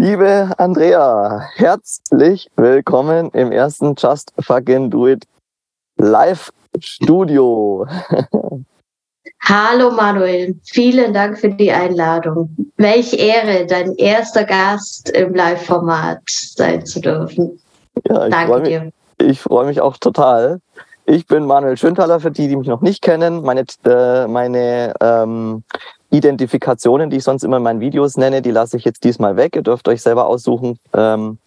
Liebe Andrea, herzlich willkommen im ersten Just Fucking Do It Live Studio. Hallo Manuel, vielen Dank für die Einladung. Welch Ehre, dein erster Gast im Live-Format sein zu dürfen. Ja, ich Danke dir. Ich freue mich auch total. Ich bin Manuel Schöntaler, für die, die mich noch nicht kennen. Meine, äh, meine ähm, Identifikationen, die ich sonst immer in meinen Videos nenne, die lasse ich jetzt diesmal weg. Ihr dürft euch selber aussuchen, ähm,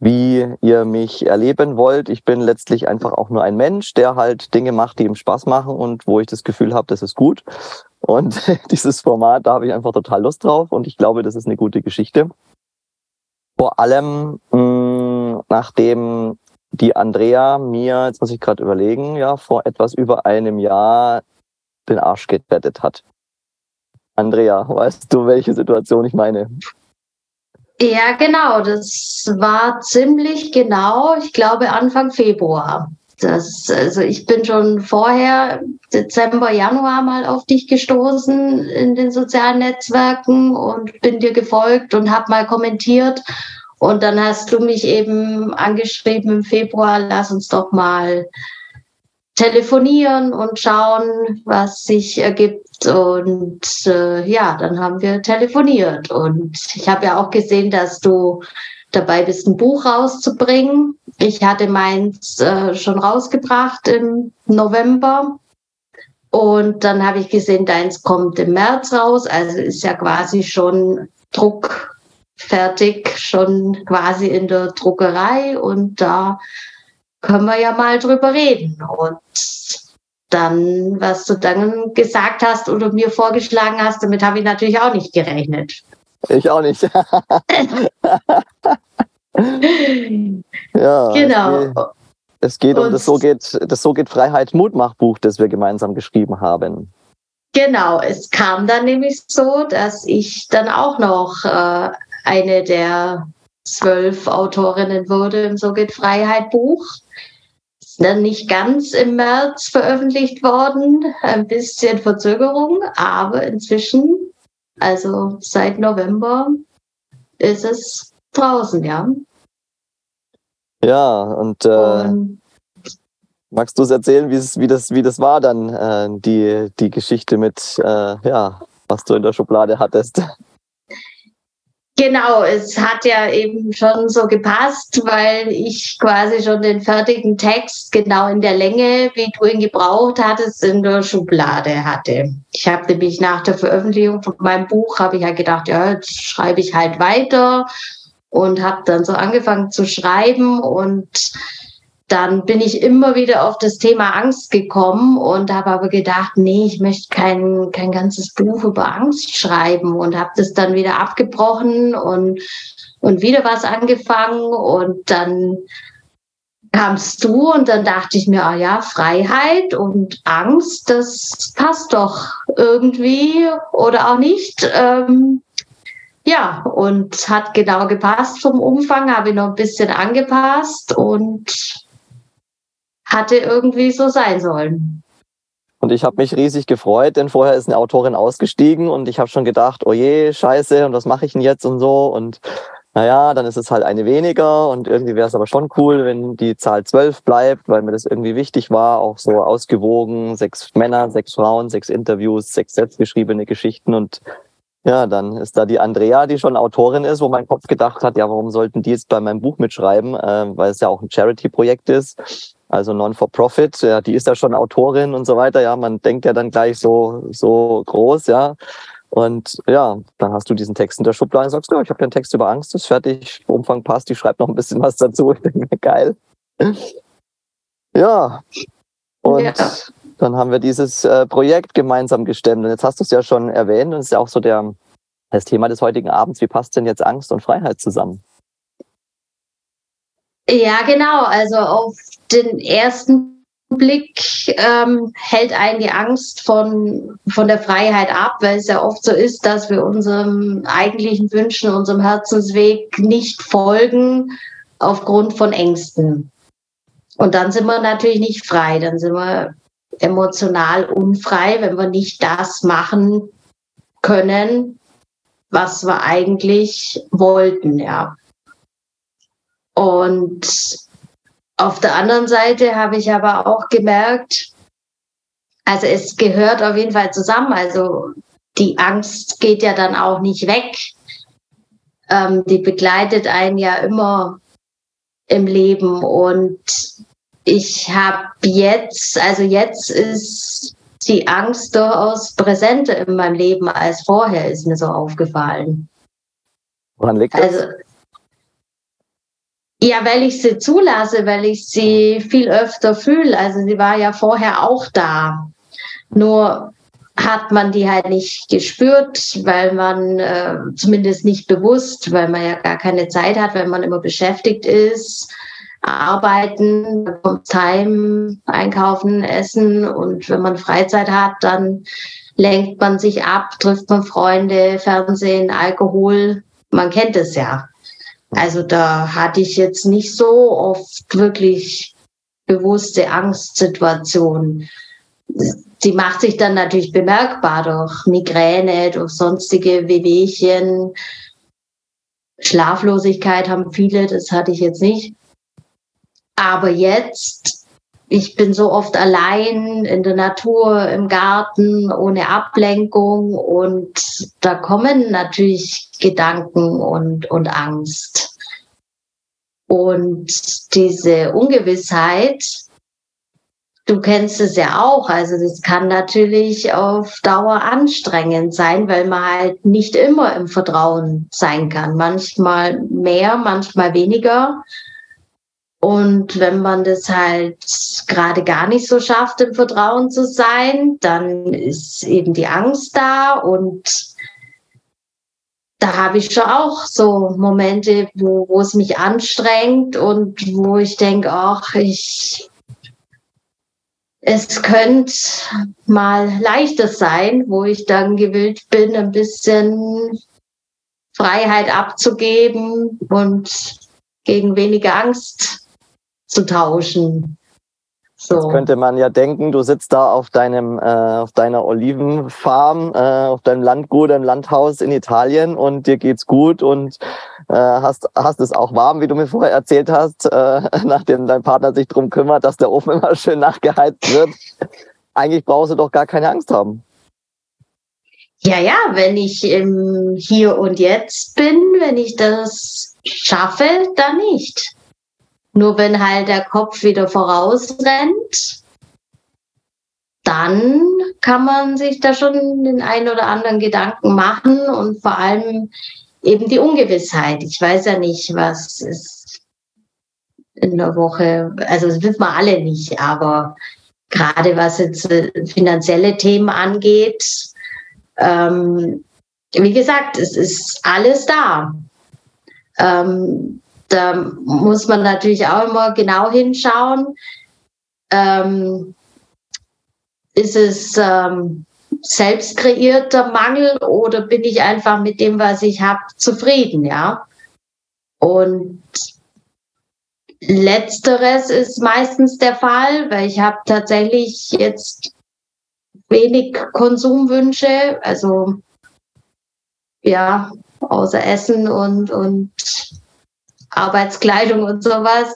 wie ihr mich erleben wollt. Ich bin letztlich einfach auch nur ein Mensch, der halt Dinge macht, die ihm Spaß machen und wo ich das Gefühl habe, das ist gut. Und dieses Format, da habe ich einfach total Lust drauf und ich glaube, das ist eine gute Geschichte. Vor allem, mh, mm, nachdem die Andrea mir, jetzt muss ich gerade überlegen, ja, vor etwas über einem Jahr den Arsch gerettet hat. Andrea, weißt du, welche Situation ich meine? Ja, genau. Das war ziemlich genau, ich glaube, Anfang Februar. Das, also ich bin schon vorher, Dezember, Januar mal auf dich gestoßen in den sozialen Netzwerken und bin dir gefolgt und habe mal kommentiert. Und dann hast du mich eben angeschrieben im Februar, lass uns doch mal telefonieren und schauen, was sich ergibt. Und äh, ja, dann haben wir telefoniert. Und ich habe ja auch gesehen, dass du dabei bist, ein Buch rauszubringen. Ich hatte meins äh, schon rausgebracht im November. Und dann habe ich gesehen, deins kommt im März raus. Also ist ja quasi schon druckfertig, schon quasi in der Druckerei. Und da können wir ja mal drüber reden. Und dann, was du dann gesagt hast oder mir vorgeschlagen hast, damit habe ich natürlich auch nicht gerechnet. Ich auch nicht. ja. Genau. Es geht, um das so geht, das so geht Freiheit Mutmachbuch, das wir gemeinsam geschrieben haben. Genau, es kam dann nämlich so, dass ich dann auch noch äh, eine der zwölf Autorinnen wurde im So geht Freiheit Buch. Dann nicht ganz im März veröffentlicht worden, ein bisschen Verzögerung, aber inzwischen, also seit November, ist es draußen, ja. Ja, und, äh, und magst du es erzählen, wie, das, wie das war dann, äh, die, die Geschichte mit, äh, ja, was du in der Schublade hattest? Genau, es hat ja eben schon so gepasst, weil ich quasi schon den fertigen Text genau in der Länge, wie du ihn gebraucht hattest, in der Schublade hatte. Ich habe nämlich nach der Veröffentlichung von meinem Buch, habe ich halt gedacht, ja, jetzt schreibe ich halt weiter und habe dann so angefangen zu schreiben und dann bin ich immer wieder auf das Thema Angst gekommen und habe aber gedacht, nee, ich möchte kein, kein ganzes Buch über Angst schreiben und habe das dann wieder abgebrochen und, und wieder was angefangen und dann kamst du und dann dachte ich mir, ah ja, Freiheit und Angst, das passt doch irgendwie oder auch nicht. Ähm, ja, und hat genau gepasst vom Umfang, habe ich noch ein bisschen angepasst und hatte irgendwie so sein sollen. Und ich habe mich riesig gefreut, denn vorher ist eine Autorin ausgestiegen und ich habe schon gedacht, oh je, scheiße, und was mache ich denn jetzt und so. Und naja, dann ist es halt eine weniger und irgendwie wäre es aber schon cool, wenn die Zahl zwölf bleibt, weil mir das irgendwie wichtig war, auch so ausgewogen, sechs Männer, sechs Frauen, sechs Interviews, sechs selbstgeschriebene Geschichten und ja, dann ist da die Andrea, die schon Autorin ist, wo mein Kopf gedacht hat, ja, warum sollten die jetzt bei meinem Buch mitschreiben, äh, weil es ja auch ein Charity-Projekt ist also Non-for-Profit, ja, die ist ja schon Autorin und so weiter, ja, man denkt ja dann gleich so, so groß, ja. Und ja, dann hast du diesen Text in der Schublade und sagst, ja, ich habe den Text über Angst, ist fertig, Umfang passt, ich schreibe noch ein bisschen was dazu. Ich denke mir, geil. Ja. Und ja. dann haben wir dieses äh, Projekt gemeinsam gestemmt. Und jetzt hast du es ja schon erwähnt und es ist ja auch so der, das Thema des heutigen Abends. Wie passt denn jetzt Angst und Freiheit zusammen? Ja, genau. Also auf den ersten Blick ähm, hält einen die Angst von, von der Freiheit ab, weil es ja oft so ist, dass wir unserem eigentlichen Wünschen, unserem Herzensweg nicht folgen aufgrund von Ängsten. Und dann sind wir natürlich nicht frei, dann sind wir emotional unfrei, wenn wir nicht das machen können, was wir eigentlich wollten, ja. Und auf der anderen Seite habe ich aber auch gemerkt, also es gehört auf jeden Fall zusammen. Also die Angst geht ja dann auch nicht weg. Ähm, die begleitet einen ja immer im Leben. Und ich habe jetzt, also jetzt ist die Angst durchaus präsenter in meinem Leben als vorher, ist mir so aufgefallen. Woran liegt das? Also, ja, weil ich sie zulasse, weil ich sie viel öfter fühle. Also sie war ja vorher auch da. Nur hat man die halt nicht gespürt, weil man äh, zumindest nicht bewusst, weil man ja gar keine Zeit hat, weil man immer beschäftigt ist, arbeiten, Time, einkaufen, essen und wenn man Freizeit hat, dann lenkt man sich ab, trifft man Freunde, Fernsehen, Alkohol. Man kennt es ja. Also da hatte ich jetzt nicht so oft wirklich bewusste Angstsituationen die macht sich dann natürlich bemerkbar durch Migräne, durch sonstige Wehwehchen. Schlaflosigkeit haben viele, das hatte ich jetzt nicht. Aber jetzt, ich bin so oft allein in der Natur, im Garten, ohne Ablenkung und da kommen natürlich Gedanken und, und Angst. Und diese Ungewissheit, Du kennst es ja auch. Also das kann natürlich auf Dauer anstrengend sein, weil man halt nicht immer im Vertrauen sein kann. Manchmal mehr, manchmal weniger. Und wenn man das halt gerade gar nicht so schafft, im Vertrauen zu sein, dann ist eben die Angst da. Und da habe ich schon auch so Momente, wo, wo es mich anstrengt und wo ich denke, ach, ich es könnte mal leichter sein, wo ich dann gewillt bin, ein bisschen Freiheit abzugeben und gegen weniger Angst zu tauschen. So. Jetzt könnte man ja denken, du sitzt da auf deinem, äh, auf deiner Olivenfarm, äh, auf deinem Landgut, im Landhaus in Italien und dir geht's gut und äh, hast, hast es auch warm, wie du mir vorher erzählt hast, äh, nachdem dein Partner sich drum kümmert, dass der Ofen immer schön nachgeheizt wird. Eigentlich brauchst du doch gar keine Angst haben. Ja, ja, wenn ich im Hier und Jetzt bin, wenn ich das schaffe, dann nicht. Nur wenn halt der Kopf wieder vorausrennt, dann kann man sich da schon den einen oder anderen Gedanken machen und vor allem eben die Ungewissheit. Ich weiß ja nicht, was ist in der Woche, also das wissen wir alle nicht, aber gerade was jetzt äh, finanzielle Themen angeht, ähm, wie gesagt, es ist alles da. Ähm, da muss man natürlich auch immer genau hinschauen. Ähm, ist es ähm, selbst kreierter Mangel oder bin ich einfach mit dem, was ich habe, zufrieden, ja? Und letzteres ist meistens der Fall, weil ich habe tatsächlich jetzt wenig Konsumwünsche, also ja, außer Essen und, und Arbeitskleidung und sowas.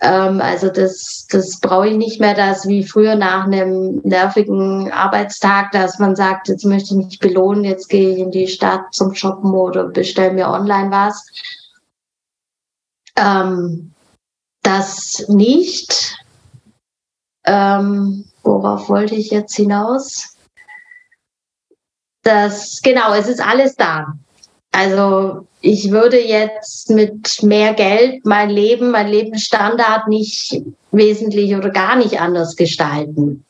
Ähm, also das, das brauche ich nicht mehr, das wie früher nach einem nervigen Arbeitstag, dass man sagt, jetzt möchte ich mich belohnen, jetzt gehe ich in die Stadt zum Shoppen oder bestelle mir online was. Ähm, das nicht. Ähm, worauf wollte ich jetzt hinaus? Das, genau, es ist alles da. Also ich würde jetzt mit mehr Geld mein Leben, mein Lebensstandard nicht wesentlich oder gar nicht anders gestalten.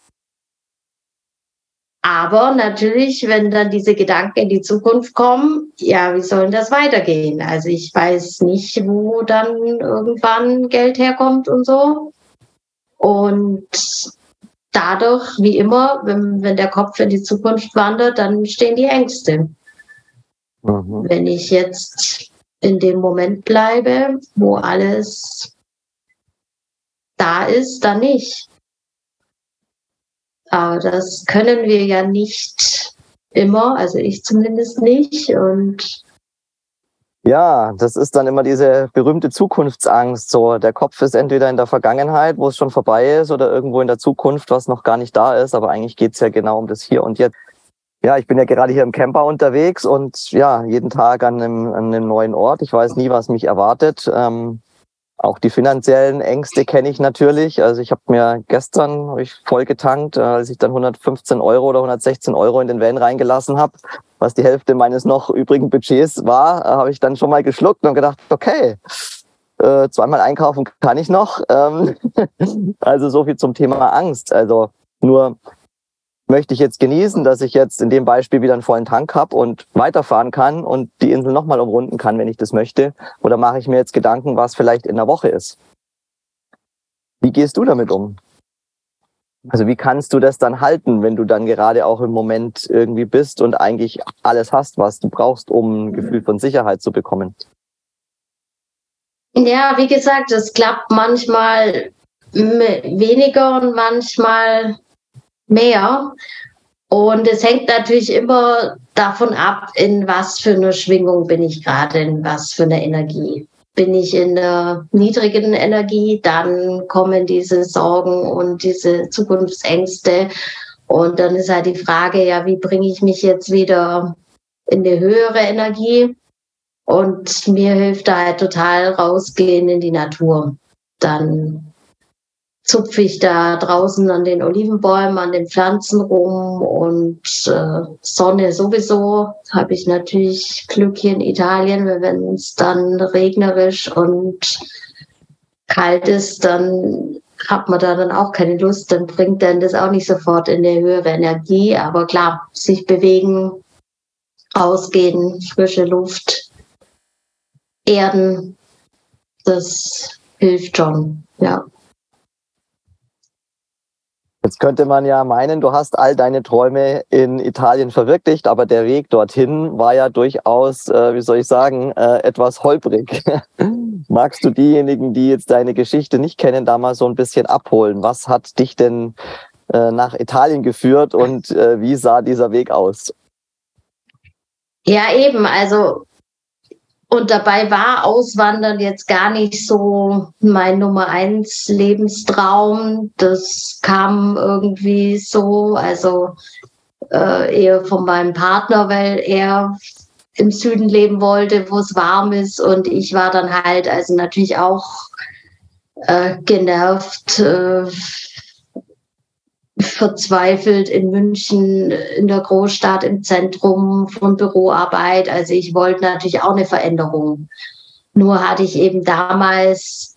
Aber natürlich, wenn dann diese Gedanken in die Zukunft kommen, ja, wie soll das weitergehen? Also ich weiß nicht, wo dann irgendwann Geld herkommt und so. Und dadurch, wie immer, wenn, wenn der Kopf in die Zukunft wandert, dann stehen die Ängste. Mhm. Wenn ich jetzt in dem Moment bleibe, wo alles da ist, dann nicht. Aber das können wir ja nicht immer, also ich zumindest nicht. Und ja, das ist dann immer diese berühmte Zukunftsangst. So, der Kopf ist entweder in der Vergangenheit, wo es schon vorbei ist, oder irgendwo in der Zukunft, was noch gar nicht da ist. Aber eigentlich geht's ja genau um das Hier und Jetzt. Ja, ich bin ja gerade hier im Camper unterwegs und ja, jeden Tag an einem, an einem neuen Ort. Ich weiß nie, was mich erwartet. Ähm, auch die finanziellen Ängste kenne ich natürlich. Also ich habe mir gestern hab ich voll getankt, äh, als ich dann 115 Euro oder 116 Euro in den Van reingelassen habe, was die Hälfte meines noch übrigen Budgets war, äh, habe ich dann schon mal geschluckt und gedacht, okay, äh, zweimal einkaufen kann ich noch. Ähm, also so viel zum Thema Angst. Also nur möchte ich jetzt genießen, dass ich jetzt in dem Beispiel wieder einen vollen Tank habe und weiterfahren kann und die Insel nochmal umrunden kann, wenn ich das möchte? Oder mache ich mir jetzt Gedanken, was vielleicht in der Woche ist? Wie gehst du damit um? Also wie kannst du das dann halten, wenn du dann gerade auch im Moment irgendwie bist und eigentlich alles hast, was du brauchst, um ein Gefühl von Sicherheit zu bekommen? Ja, wie gesagt, es klappt manchmal weniger und manchmal mehr. Und es hängt natürlich immer davon ab, in was für eine Schwingung bin ich gerade, in was für eine Energie. Bin ich in der niedrigen Energie, dann kommen diese Sorgen und diese Zukunftsängste. Und dann ist halt die Frage, ja, wie bringe ich mich jetzt wieder in eine höhere Energie? Und mir hilft da halt total rausgehen in die Natur. Dann zupfe ich da draußen an den Olivenbäumen, an den Pflanzen rum und äh, Sonne sowieso. Habe ich natürlich Glück hier in Italien, wenn es dann regnerisch und kalt ist, dann hat man da dann auch keine Lust, dann bringt dann das auch nicht sofort in eine höhere Energie. Aber klar, sich bewegen, rausgehen, frische Luft, Erden, das hilft schon, ja. Jetzt könnte man ja meinen, du hast all deine Träume in Italien verwirklicht, aber der Weg dorthin war ja durchaus, äh, wie soll ich sagen, äh, etwas holprig. Magst du diejenigen, die jetzt deine Geschichte nicht kennen, da mal so ein bisschen abholen? Was hat dich denn äh, nach Italien geführt und äh, wie sah dieser Weg aus? Ja, eben. Also und dabei war Auswandern jetzt gar nicht so mein Nummer eins Lebenstraum. Das kam irgendwie so, also äh, eher von meinem Partner, weil er im Süden leben wollte, wo es warm ist. Und ich war dann halt also natürlich auch äh, genervt, äh, verzweifelt in München, in der Großstadt, im Zentrum von Büroarbeit. Also ich wollte natürlich auch eine Veränderung. Nur hatte ich eben damals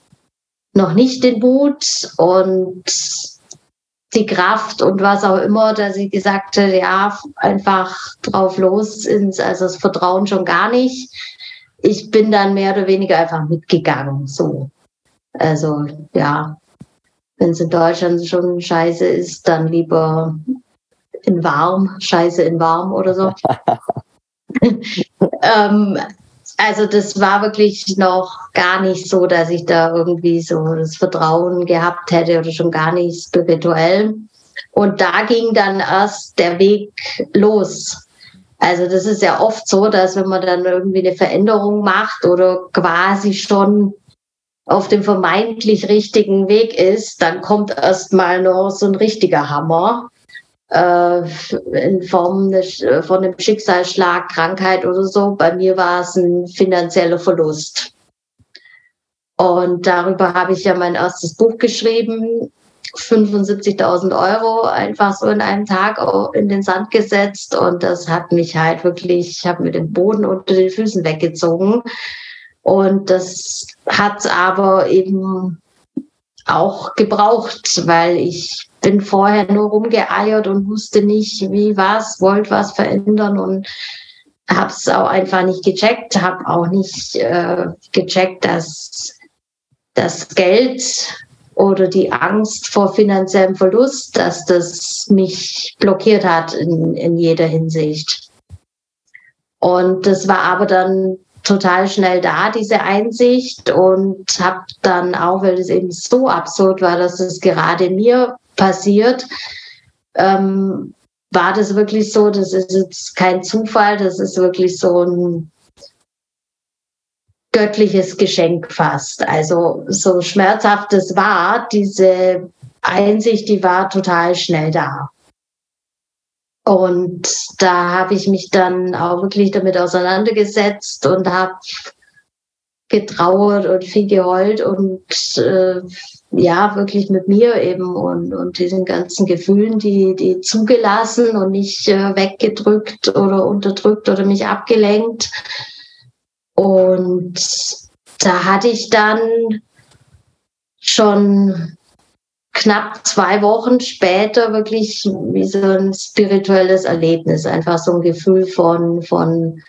noch nicht den Mut und die Kraft und was auch immer, dass ich gesagt habe, ja, einfach drauf los ins, also das Vertrauen schon gar nicht. Ich bin dann mehr oder weniger einfach mitgegangen, so. Also, ja, wenn es in Deutschland schon scheiße ist, dann lieber in warm, scheiße in warm oder so. ähm, also das war wirklich noch gar nicht so, dass ich da irgendwie so das Vertrauen gehabt hätte oder schon gar nicht spirituell. Und da ging dann erst der Weg los. Also das ist ja oft so, dass wenn man dann irgendwie eine Veränderung macht oder quasi schon auf dem vermeintlich richtigen Weg ist, dann kommt erst mal noch so ein richtiger Hammer äh, in Form von einem Schicksalsschlag, Krankheit oder so. Bei mir war es ein finanzieller Verlust. Und darüber habe ich ja mein erstes Buch geschrieben. 75.000 Euro einfach so in einem Tag in den Sand gesetzt und das hat mich halt wirklich, ich habe mir den Boden unter den Füßen weggezogen und das hat aber eben auch gebraucht, weil ich bin vorher nur rumgeeiert und wusste nicht, wie was, wollte was verändern und habe es auch einfach nicht gecheckt, habe auch nicht äh, gecheckt, dass das Geld oder die Angst vor finanziellem Verlust, dass das mich blockiert hat in, in jeder Hinsicht. Und das war aber dann total schnell da, diese Einsicht und habe dann auch, weil es eben so absurd war, dass es gerade mir passiert, ähm, war das wirklich so, das ist jetzt kein Zufall, das ist wirklich so ein göttliches Geschenk fast. Also so schmerzhaft es war, diese Einsicht, die war total schnell da. Und da habe ich mich dann auch wirklich damit auseinandergesetzt und habe getrauert und viel geheult und äh, ja, wirklich mit mir eben und, und diesen ganzen Gefühlen, die, die zugelassen und nicht äh, weggedrückt oder unterdrückt oder mich abgelenkt. Und da hatte ich dann schon knapp zwei Wochen später wirklich wie so ein spirituelles Erlebnis, einfach so ein Gefühl von, von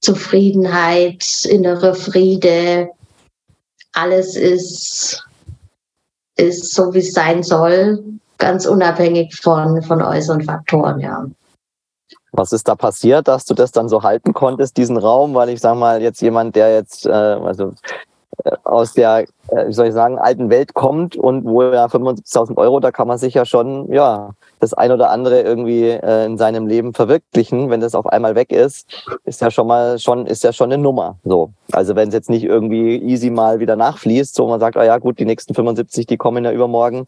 Zufriedenheit, innere Friede. Alles ist, ist so, wie es sein soll, ganz unabhängig von, von äußeren Faktoren, ja. Was ist da passiert, dass du das dann so halten konntest, diesen Raum? Weil ich sage mal, jetzt jemand, der jetzt, äh, also aus der, äh, wie soll ich sagen, alten Welt kommt und wo ja 75.000 Euro, da kann man sich ja schon, ja, das ein oder andere irgendwie äh, in seinem Leben verwirklichen. Wenn das auf einmal weg ist, ist ja schon mal schon, ist ja schon eine Nummer. So. Also wenn es jetzt nicht irgendwie easy mal wieder nachfließt, so man sagt, ah oh ja, gut, die nächsten 75, die kommen ja übermorgen,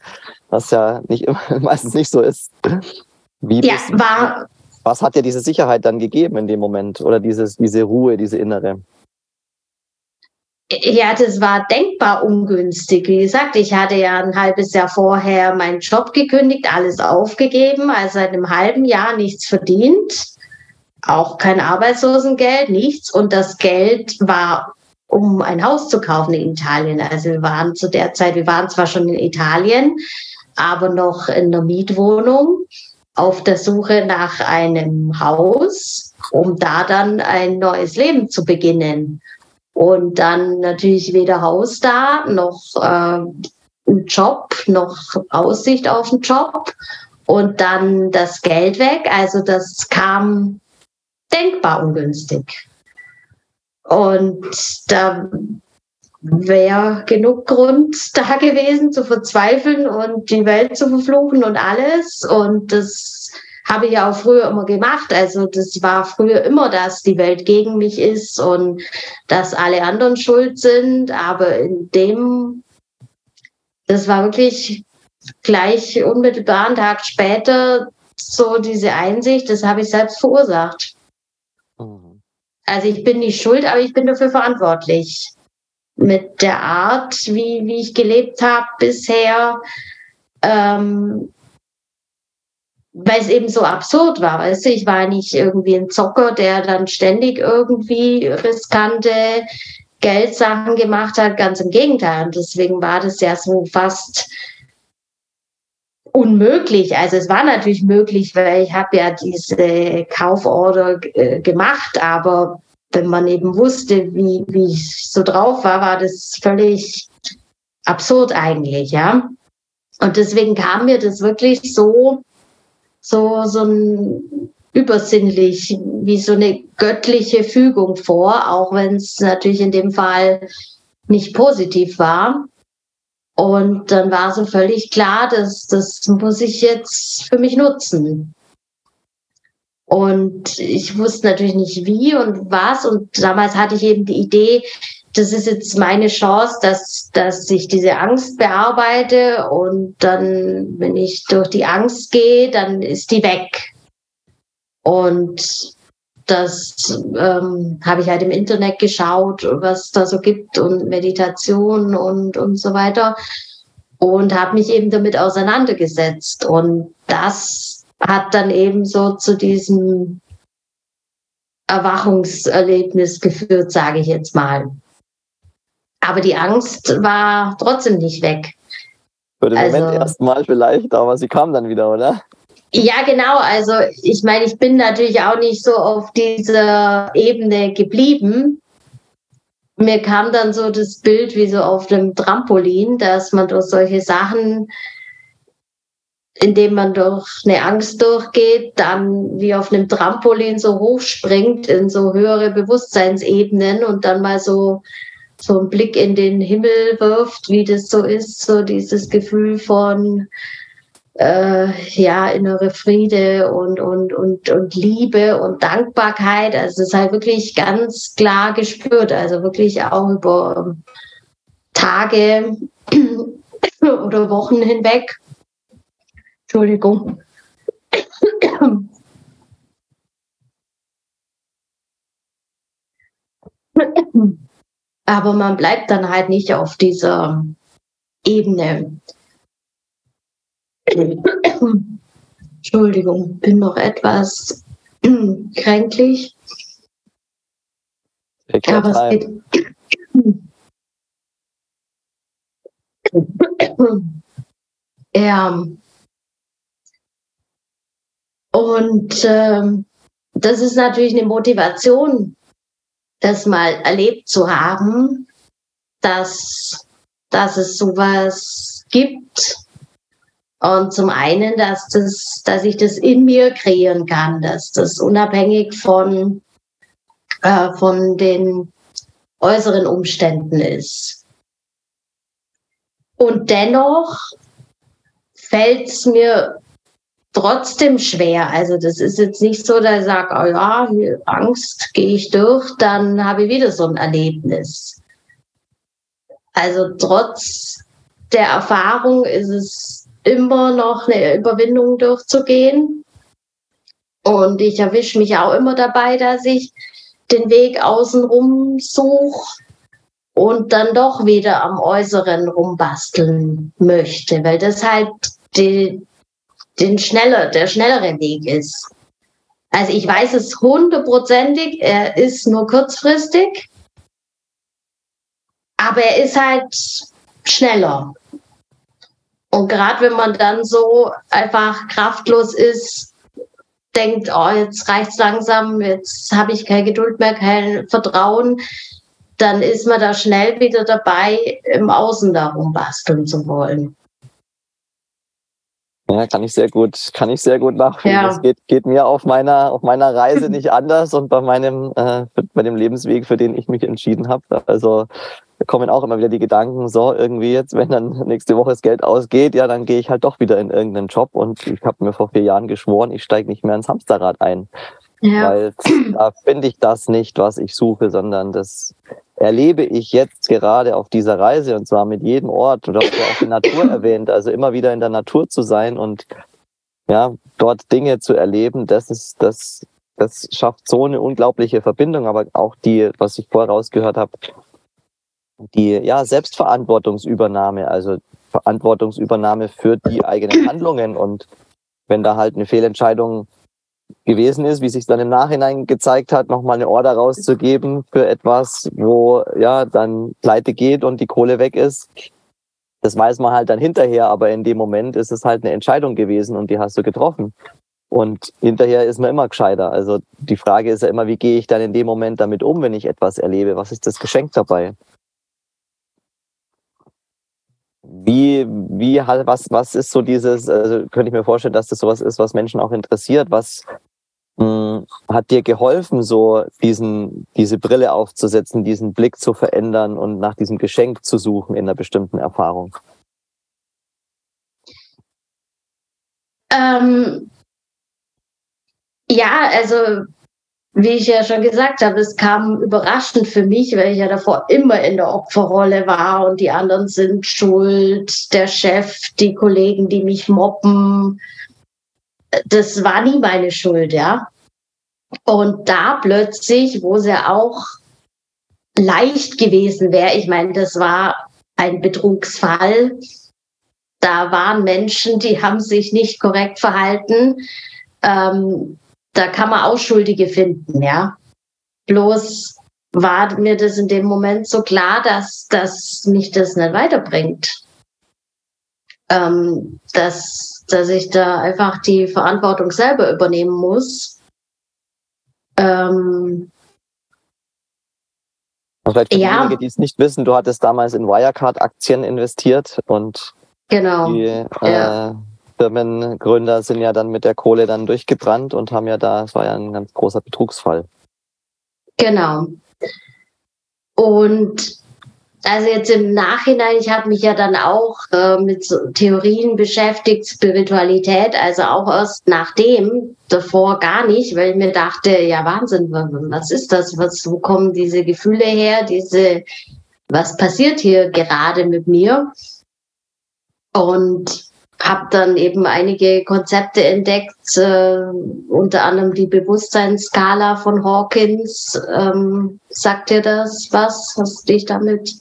was ja nicht immer, meistens nicht so ist. Wie ja, war, was hat dir diese Sicherheit dann gegeben in dem Moment oder dieses, diese Ruhe, diese innere? Ja, das war denkbar ungünstig. Wie gesagt, ich hatte ja ein halbes Jahr vorher meinen Job gekündigt, alles aufgegeben, also seit einem halben Jahr nichts verdient, auch kein Arbeitslosengeld, nichts. Und das Geld war, um ein Haus zu kaufen in Italien. Also wir waren zu der Zeit, wir waren zwar schon in Italien, aber noch in einer Mietwohnung auf der Suche nach einem Haus, um da dann ein neues Leben zu beginnen. Und dann natürlich weder Haus da, noch äh, ein Job, noch Aussicht auf einen Job. Und dann das Geld weg. Also das kam denkbar ungünstig. Und da wäre genug Grund da gewesen zu verzweifeln und die Welt zu verfluchen und alles. Und das habe ich ja auch früher immer gemacht. Also das war früher immer, dass die Welt gegen mich ist und dass alle anderen schuld sind. Aber in dem, das war wirklich gleich unmittelbar einen Tag später so diese Einsicht, das habe ich selbst verursacht. Mhm. Also ich bin nicht schuld, aber ich bin dafür verantwortlich. Mit der Art, wie, wie ich gelebt habe bisher, ähm, weil es eben so absurd war. Weißt du, ich war nicht irgendwie ein Zocker, der dann ständig irgendwie riskante Geldsachen gemacht hat. Ganz im Gegenteil. Und deswegen war das ja so fast unmöglich. Also es war natürlich möglich, weil ich habe ja diese Kauforder äh, gemacht, aber wenn man eben wusste, wie, wie ich so drauf war, war das völlig absurd eigentlich, ja. Und deswegen kam mir das wirklich so so, so ein übersinnlich, wie so eine göttliche Fügung vor, auch wenn es natürlich in dem Fall nicht positiv war. Und dann war so völlig klar, dass das muss ich jetzt für mich nutzen. Und ich wusste natürlich nicht wie und was. Und damals hatte ich eben die Idee, das ist jetzt meine Chance, dass, dass ich diese Angst bearbeite und dann, wenn ich durch die Angst gehe, dann ist die weg. Und das ähm, habe ich halt im Internet geschaut, was da so gibt und Meditation und, und so weiter und habe mich eben damit auseinandergesetzt. Und das hat dann eben so zu diesem Erwachungserlebnis geführt, sage ich jetzt mal. Aber die Angst war trotzdem nicht weg. Für den also, Moment erstmal vielleicht, aber sie kam dann wieder, oder? Ja, genau. Also ich meine, ich bin natürlich auch nicht so auf dieser Ebene geblieben. Mir kam dann so das Bild wie so auf dem Trampolin, dass man durch solche Sachen, indem man durch eine Angst durchgeht, dann wie auf einem Trampolin so hochspringt in so höhere Bewusstseinsebenen und dann mal so so einen Blick in den Himmel wirft, wie das so ist, so dieses Gefühl von äh, ja, innere Friede und, und, und, und Liebe und Dankbarkeit. Also es ist halt wirklich ganz klar gespürt. Also wirklich auch über Tage oder Wochen hinweg. Entschuldigung. Aber man bleibt dann halt nicht auf dieser Ebene. Entschuldigung, bin noch etwas kränklich. Aber es geht. ja. Und ähm, das ist natürlich eine Motivation, das mal erlebt zu haben, dass, dass es sowas gibt. Und zum einen, dass, das, dass ich das in mir kreieren kann, dass das unabhängig von, äh, von den äußeren Umständen ist. Und dennoch fällt es mir trotzdem schwer. Also das ist jetzt nicht so, dass ich sage, oh ja, Angst gehe ich durch, dann habe ich wieder so ein Erlebnis. Also trotz der Erfahrung ist es immer noch eine Überwindung durchzugehen. Und ich erwische mich auch immer dabei, dass ich den Weg außenrum suche und dann doch wieder am Äußeren rumbasteln möchte, weil das halt die, den schneller, der schnellere Weg ist. Also ich weiß es hundertprozentig, er ist nur kurzfristig, aber er ist halt schneller. Und gerade wenn man dann so einfach kraftlos ist, denkt, oh, jetzt reicht's langsam, jetzt habe ich keine Geduld mehr, kein Vertrauen, dann ist man da schnell wieder dabei, im Außen darum basteln zu wollen. Ja, kann ich sehr gut, kann ich sehr gut nachfühlen. Ja. Das geht, geht mir auf meiner, auf meiner Reise nicht anders und bei meinem, äh, bei dem Lebensweg, für den ich mich entschieden habe. Also da kommen auch immer wieder die Gedanken, so irgendwie jetzt, wenn dann nächste Woche das Geld ausgeht, ja, dann gehe ich halt doch wieder in irgendeinen Job und ich habe mir vor vier Jahren geschworen, ich steige nicht mehr ins Hamsterrad ein. Ja. Weil da finde ich das nicht, was ich suche, sondern das erlebe ich jetzt gerade auf dieser Reise und zwar mit jedem Ort. Du hast ja auch die Natur erwähnt, also immer wieder in der Natur zu sein und ja, dort Dinge zu erleben, das ist, das, das schafft so eine unglaubliche Verbindung, aber auch die, was ich vorher rausgehört habe, die ja Selbstverantwortungsübernahme, also Verantwortungsübernahme für die eigenen Handlungen und wenn da halt eine Fehlentscheidung gewesen ist, wie sich dann im Nachhinein gezeigt hat, nochmal eine Order rauszugeben für etwas, wo ja dann pleite geht und die Kohle weg ist. Das weiß man halt dann hinterher, aber in dem Moment ist es halt eine Entscheidung gewesen und die hast du getroffen. Und hinterher ist man immer gescheiter. Also die Frage ist ja immer, wie gehe ich dann in dem Moment damit um, wenn ich etwas erlebe? Was ist das Geschenk dabei? Wie, wie, was, was ist so dieses, also könnte ich mir vorstellen, dass das sowas ist, was Menschen auch interessiert. Was mh, hm, hat dir geholfen, so diesen, diese Brille aufzusetzen, diesen Blick zu verändern und nach diesem Geschenk zu suchen in einer bestimmten Erfahrung? Ähm, ja, also wie ich ja schon gesagt habe, es kam überraschend für mich, weil ich ja davor immer in der Opferrolle war und die anderen sind schuld, der Chef, die Kollegen, die mich mobben. Das war nie meine Schuld, ja. Und da plötzlich, wo es ja auch leicht gewesen wäre, ich meine, das war ein Betrugsfall. Da waren Menschen, die haben sich nicht korrekt verhalten. Ähm, da kann man auch Schuldige finden, ja. Bloß war mir das in dem Moment so klar, dass, dass mich das nicht weiterbringt. Ähm, dass, dass ich da einfach die Verantwortung selber übernehmen muss. Ähm, Vielleicht für ja. diejenigen, die es nicht wissen, du hattest damals in Wirecard-Aktien investiert und genau. die, ja. Firmengründer sind ja dann mit der Kohle dann durchgebrannt und haben ja da, es war ja ein ganz großer Betrugsfall. Genau. Und Also jetzt im Nachhinein, ich habe mich ja dann auch äh, mit so Theorien beschäftigt, Spiritualität, also auch erst nachdem, davor gar nicht, weil ich mir dachte, ja Wahnsinn, was ist das? Was, wo kommen diese Gefühle her? Diese, was passiert hier gerade mit mir? Und habe dann eben einige Konzepte entdeckt, äh, unter anderem die Bewusstseinsskala von Hawkins. Ähm, sagt dir das was? Hast du dich damit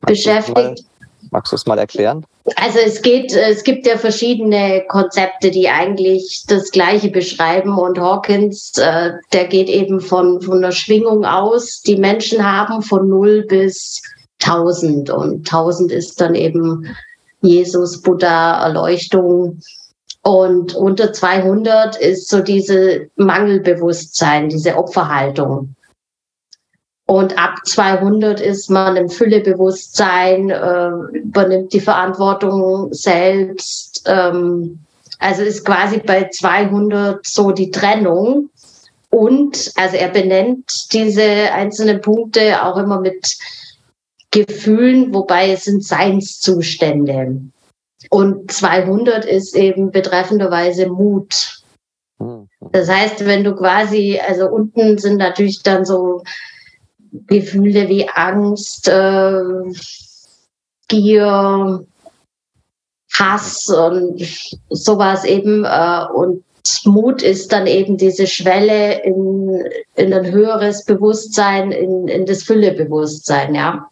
beschäftigt? Magst du es mal erklären? Also es geht, es gibt ja verschiedene Konzepte, die eigentlich das Gleiche beschreiben und Hawkins, äh, der geht eben von, von einer Schwingung aus, die Menschen haben von 0 bis 1000 und 1000 ist dann eben Jesus, Buddha, Erleuchtung. Und unter 200 ist so diese Mangelbewusstsein, diese Opferhaltung. Und ab 200 ist man im Füllebewusstsein, äh, übernimmt die Verantwortung selbst. Ähm, also ist quasi bei 200 so die Trennung. Und also er benennt diese einzelnen Punkte auch immer mit Gefühlen, wobei es sind Seinszustände. Und 200 ist eben betreffenderweise Mut. Das heißt, wenn du quasi, also unten sind natürlich dann so Gefühle wie Angst, äh, Gier, Hass und sowas eben. Äh, und Mut ist dann eben diese Schwelle in, in ein höheres Bewusstsein, in, in das Füllebewusstsein, ja.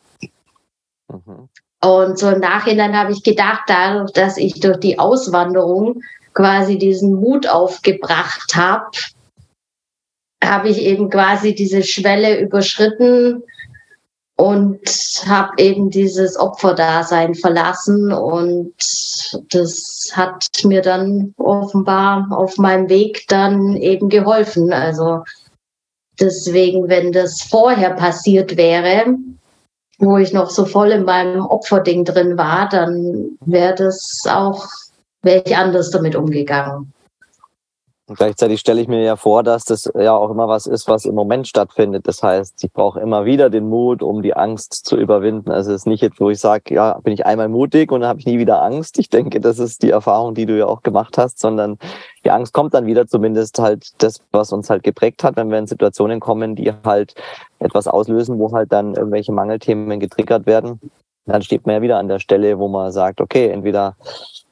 Mhm. Und so im Nachhinein habe ich gedacht, dadurch, dass ich durch die Auswanderung quasi diesen Mut aufgebracht habe, habe ich eben quasi diese Schwelle überschritten und habe eben dieses Opferdasein verlassen und das hat mir dann offenbar auf meinem Weg dann eben geholfen. Also deswegen, wenn das vorher passiert wäre, wo ich noch so voll in meinem Opferding drin war, dann wäre das auch, wäre ich anders damit umgegangen. Gleichzeitig stelle ich mir ja vor, dass das ja auch immer was ist, was im Moment stattfindet. Das heißt, ich brauche immer wieder den Mut, um die Angst zu überwinden. Also es ist nicht jetzt, wo ich sage, ja, bin ich einmal mutig und dann habe ich nie wieder Angst. Ich denke, das ist die Erfahrung, die du ja auch gemacht hast, sondern die Angst kommt dann wieder, zumindest halt das, was uns halt geprägt hat, wenn wir in Situationen kommen, die halt etwas auslösen, wo halt dann irgendwelche Mangelthemen getriggert werden. Dann steht man ja wieder an der Stelle, wo man sagt, okay, entweder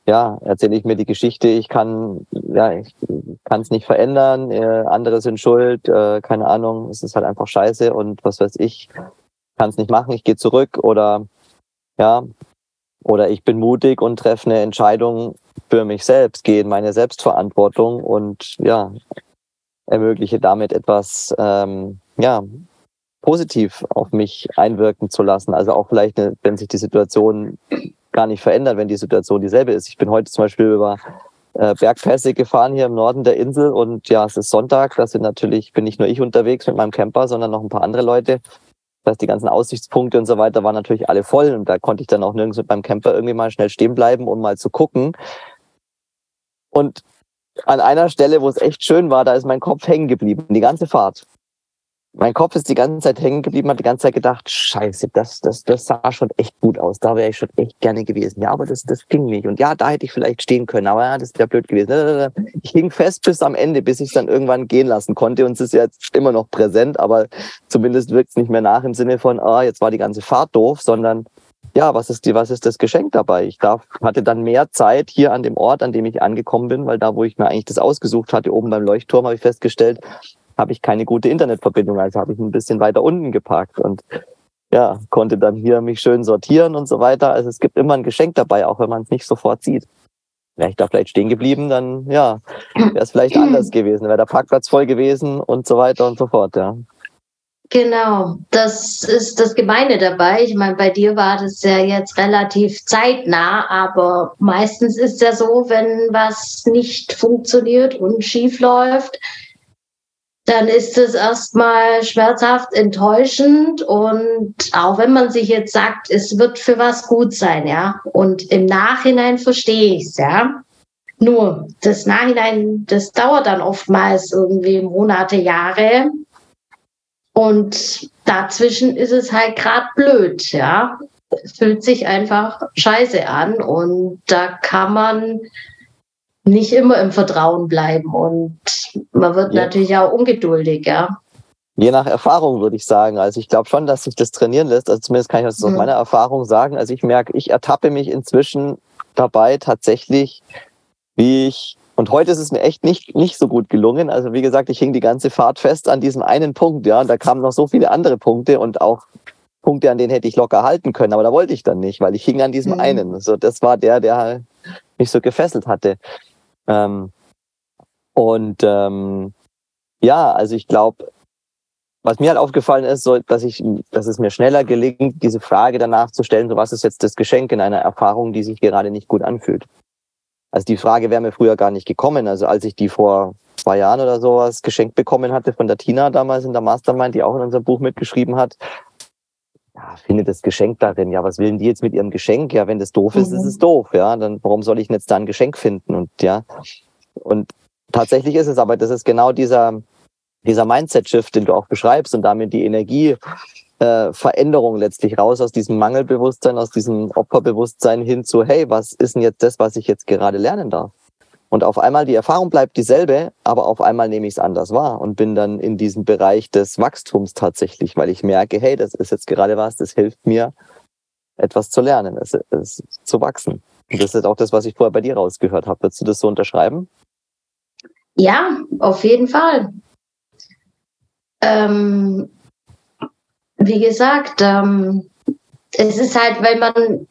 ja, erzähle ich mir die Geschichte, ich kann, ja, ich kann es nicht verändern, äh, andere sind schuld, äh, keine Ahnung, es ist halt einfach scheiße und was weiß ich, kann es nicht machen, ich gehe zurück oder ja, oder ich bin mutig und treffe eine Entscheidung für mich selbst, gehe in meine Selbstverantwortung und ja, ermögliche damit etwas, ähm, ja, positiv auf mich einwirken zu lassen. Also auch vielleicht, wenn sich die Situation gar nicht verändert, wenn die Situation dieselbe ist. Ich bin heute zum Beispiel über äh, Bergpässe gefahren hier im Norden der Insel und ja, es ist Sonntag. Da sind natürlich, bin nicht nur ich unterwegs mit meinem Camper, sondern noch ein paar andere Leute. Das heißt, die ganzen Aussichtspunkte und so weiter waren natürlich alle voll und da konnte ich dann auch nirgends mit meinem Camper irgendwie mal schnell stehen bleiben, um mal zu gucken. Und an einer Stelle, wo es echt schön war, da ist mein Kopf hängen geblieben, die ganze Fahrt mein Kopf ist die ganze Zeit hängen geblieben, hat die ganze Zeit gedacht, scheiße, das, das, das sah schon echt gut aus. Da wäre ich schon echt gerne gewesen. Ja, aber das, das ging nicht. Und ja, da hätte ich vielleicht stehen können, aber ja, das wäre blöd gewesen. Ich hing fest bis am Ende, bis ich es dann irgendwann gehen lassen konnte. Und es ist jetzt immer noch präsent, aber zumindest wirkt es nicht mehr nach im Sinne von, ah, jetzt war die ganze Fahrt doof, sondern ja, was ist die, was ist das Geschenk dabei? Ich darf, hatte dann mehr Zeit hier an dem Ort, an dem ich angekommen bin, weil da, wo ich mir eigentlich das ausgesucht hatte, oben beim Leuchtturm, habe ich festgestellt, habe ich keine gute Internetverbindung, also habe ich ein bisschen weiter unten geparkt und ja, konnte dann hier mich schön sortieren und so weiter. Also es gibt immer ein Geschenk dabei, auch wenn man es nicht sofort sieht. Wäre ich da vielleicht stehen geblieben, dann ja, wäre es vielleicht anders gewesen, wäre der Parkplatz voll gewesen und so weiter und so fort, ja. Genau, das ist das Gemeine dabei. Ich meine, bei dir war das ja jetzt relativ zeitnah, aber meistens ist ja so, wenn was nicht funktioniert und schief läuft, dann ist es erstmal schmerzhaft enttäuschend und auch wenn man sich jetzt sagt, es wird für was gut sein, ja, und im Nachhinein verstehe ich es, ja. Nur das Nachhinein, das dauert dann oftmals irgendwie Monate, Jahre. Und dazwischen ist es halt gerade blöd, ja. Es fühlt sich einfach scheiße an und da kann man nicht immer im Vertrauen bleiben und man wird ja. natürlich auch ungeduldig, ja. Je nach Erfahrung würde ich sagen. Also ich glaube schon, dass sich das trainieren lässt. Also zumindest kann ich das mhm. aus meiner Erfahrung sagen. Also ich merke, ich ertappe mich inzwischen dabei tatsächlich, wie ich und heute ist es mir echt nicht, nicht so gut gelungen. Also wie gesagt, ich hing die ganze Fahrt fest an diesem einen Punkt, ja. Und da kamen noch so viele andere Punkte und auch Punkte, an denen hätte ich locker halten können, aber da wollte ich dann nicht, weil ich hing an diesem mhm. einen. Also das war der, der mich so gefesselt hatte. Ähm, und ähm, ja, also ich glaube, was mir halt aufgefallen ist, so, dass ich, dass es mir schneller gelingt, diese Frage danach zu stellen, so was ist jetzt das Geschenk in einer Erfahrung, die sich gerade nicht gut anfühlt. Also die Frage wäre mir früher gar nicht gekommen. Also als ich die vor zwei Jahren oder sowas geschenkt bekommen hatte von der Tina damals in der Mastermind, die auch in unserem Buch mitgeschrieben hat, ja, finde das Geschenk darin. Ja, was will die jetzt mit ihrem Geschenk? Ja, wenn das doof ist, mhm. ist es doof. Ja, dann warum soll ich jetzt da ein Geschenk finden? Und ja, und tatsächlich ist es aber, das ist genau dieser, dieser Mindset-Shift, den du auch beschreibst und damit die Energie, äh, Veränderung letztlich raus aus diesem Mangelbewusstsein, aus diesem Opferbewusstsein hin zu, hey, was ist denn jetzt das, was ich jetzt gerade lernen darf? Und auf einmal die Erfahrung bleibt dieselbe, aber auf einmal nehme ich es anders wahr und bin dann in diesem Bereich des Wachstums tatsächlich, weil ich merke, hey, das ist jetzt gerade was, das hilft mir, etwas zu lernen, es, es, zu wachsen. Und das ist auch das, was ich vorher bei dir rausgehört habe. Würdest du das so unterschreiben? Ja, auf jeden Fall. Ähm, wie gesagt, ähm, es ist halt, wenn man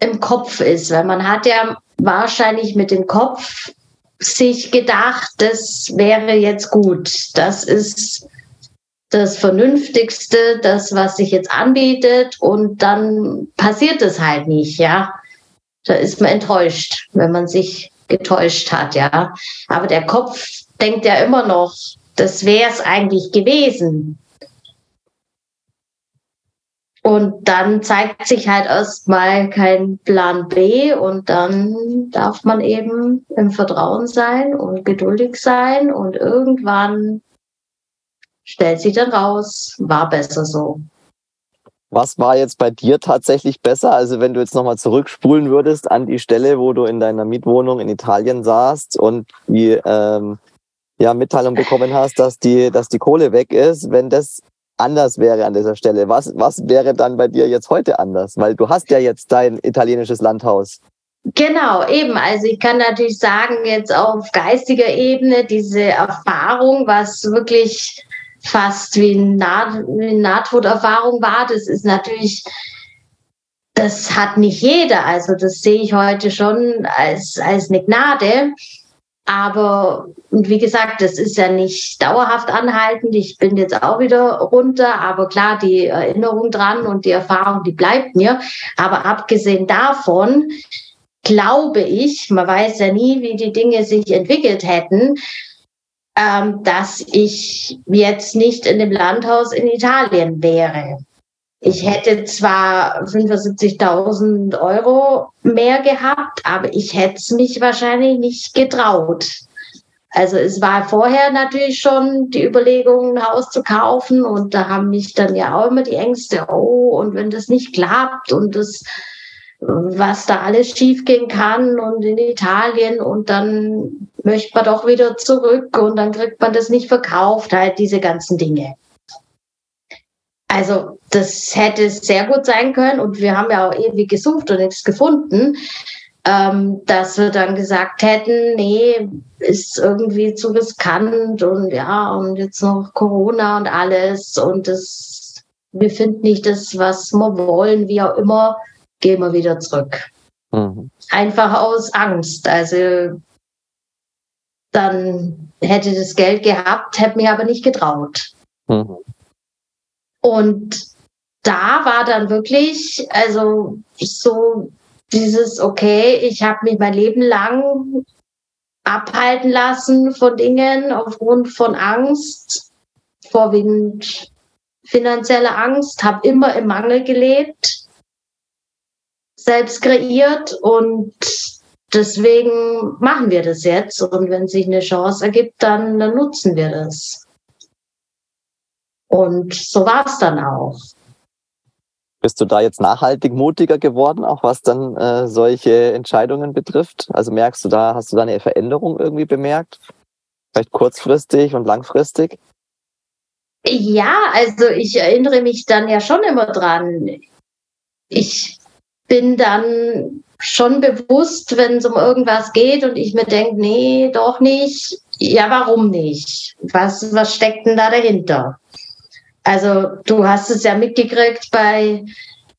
im Kopf ist, weil man hat ja wahrscheinlich mit dem Kopf sich gedacht, das wäre jetzt gut. Das ist das Vernünftigste, das, was sich jetzt anbietet und dann passiert es halt nicht, ja. Da ist man enttäuscht, wenn man sich getäuscht hat, ja. Aber der Kopf denkt ja immer noch, das wäre es eigentlich gewesen. Und dann zeigt sich halt erstmal kein Plan B und dann darf man eben im Vertrauen sein und geduldig sein und irgendwann stellt sich dann raus, war besser so. Was war jetzt bei dir tatsächlich besser? Also wenn du jetzt nochmal zurückspulen würdest an die Stelle, wo du in deiner Mietwohnung in Italien saßt und die ähm, ja, Mitteilung bekommen hast, dass die, dass die Kohle weg ist, wenn das anders wäre an dieser Stelle? Was, was wäre dann bei dir jetzt heute anders? Weil du hast ja jetzt dein italienisches Landhaus. Genau, eben. Also ich kann natürlich sagen, jetzt auf geistiger Ebene diese Erfahrung, was wirklich fast wie eine, Naht Nahtoderfahrung war, das ist natürlich, das hat nicht jeder. Also das sehe ich heute schon als, als eine Gnade. Aber und wie gesagt, das ist ja nicht dauerhaft anhaltend. Ich bin jetzt auch wieder runter, aber klar, die Erinnerung dran und die Erfahrung, die bleibt mir. Aber abgesehen davon glaube ich, man weiß ja nie, wie die Dinge sich entwickelt hätten, ähm, dass ich jetzt nicht in dem Landhaus in Italien wäre. Ich hätte zwar 75.000 Euro mehr gehabt, aber ich hätte es mich wahrscheinlich nicht getraut. Also es war vorher natürlich schon die Überlegung, ein Haus zu kaufen und da haben mich dann ja auch immer die Ängste, oh, und wenn das nicht klappt und das, was da alles schiefgehen kann und in Italien und dann möchte man doch wieder zurück und dann kriegt man das nicht verkauft, halt diese ganzen Dinge. Also das hätte sehr gut sein können und wir haben ja auch ewig gesucht und nichts gefunden, ähm, dass wir dann gesagt hätten, nee, ist irgendwie zu riskant und ja, und jetzt noch Corona und alles und das, wir finden nicht das, was wir wollen, wie auch immer, gehen wir wieder zurück. Mhm. Einfach aus Angst. Also dann hätte das Geld gehabt, hätte mich aber nicht getraut. Mhm. Und da war dann wirklich, also so dieses, okay, ich habe mich mein Leben lang abhalten lassen von Dingen aufgrund von Angst, vorwiegend finanzielle Angst, habe immer im Mangel gelebt, selbst kreiert und deswegen machen wir das jetzt. Und wenn sich eine Chance ergibt, dann, dann nutzen wir das. Und so war es dann auch. Bist du da jetzt nachhaltig mutiger geworden, auch was dann äh, solche Entscheidungen betrifft? Also merkst du da, hast du da eine Veränderung irgendwie bemerkt? Vielleicht kurzfristig und langfristig? Ja, also ich erinnere mich dann ja schon immer dran. Ich bin dann schon bewusst, wenn es um irgendwas geht und ich mir denke, nee, doch nicht. Ja, warum nicht? Was, was steckt denn da dahinter? Also du hast es ja mitgekriegt bei,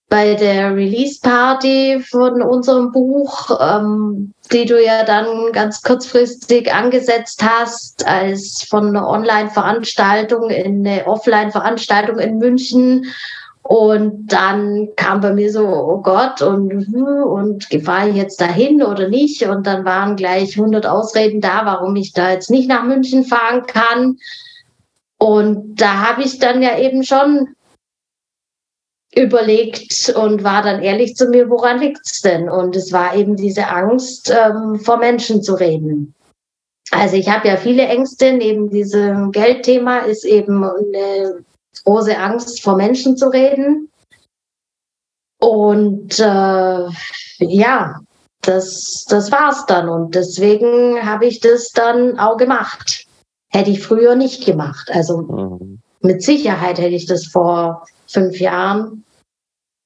bei der Release-Party von unserem Buch, ähm, die du ja dann ganz kurzfristig angesetzt hast, als von einer Online-Veranstaltung in eine Offline-Veranstaltung in München. Und dann kam bei mir so, oh Gott, und, und fahre ich jetzt dahin oder nicht? Und dann waren gleich 100 Ausreden da, warum ich da jetzt nicht nach München fahren kann. Und da habe ich dann ja eben schon überlegt und war dann ehrlich zu mir, woran liegt es denn? Und es war eben diese Angst, ähm, vor Menschen zu reden. Also ich habe ja viele Ängste. Neben diesem Geldthema ist eben eine große Angst, vor Menschen zu reden. Und äh, ja, das, das war's dann. Und deswegen habe ich das dann auch gemacht. Hätte ich früher nicht gemacht. Also mhm. mit Sicherheit hätte ich das vor fünf Jahren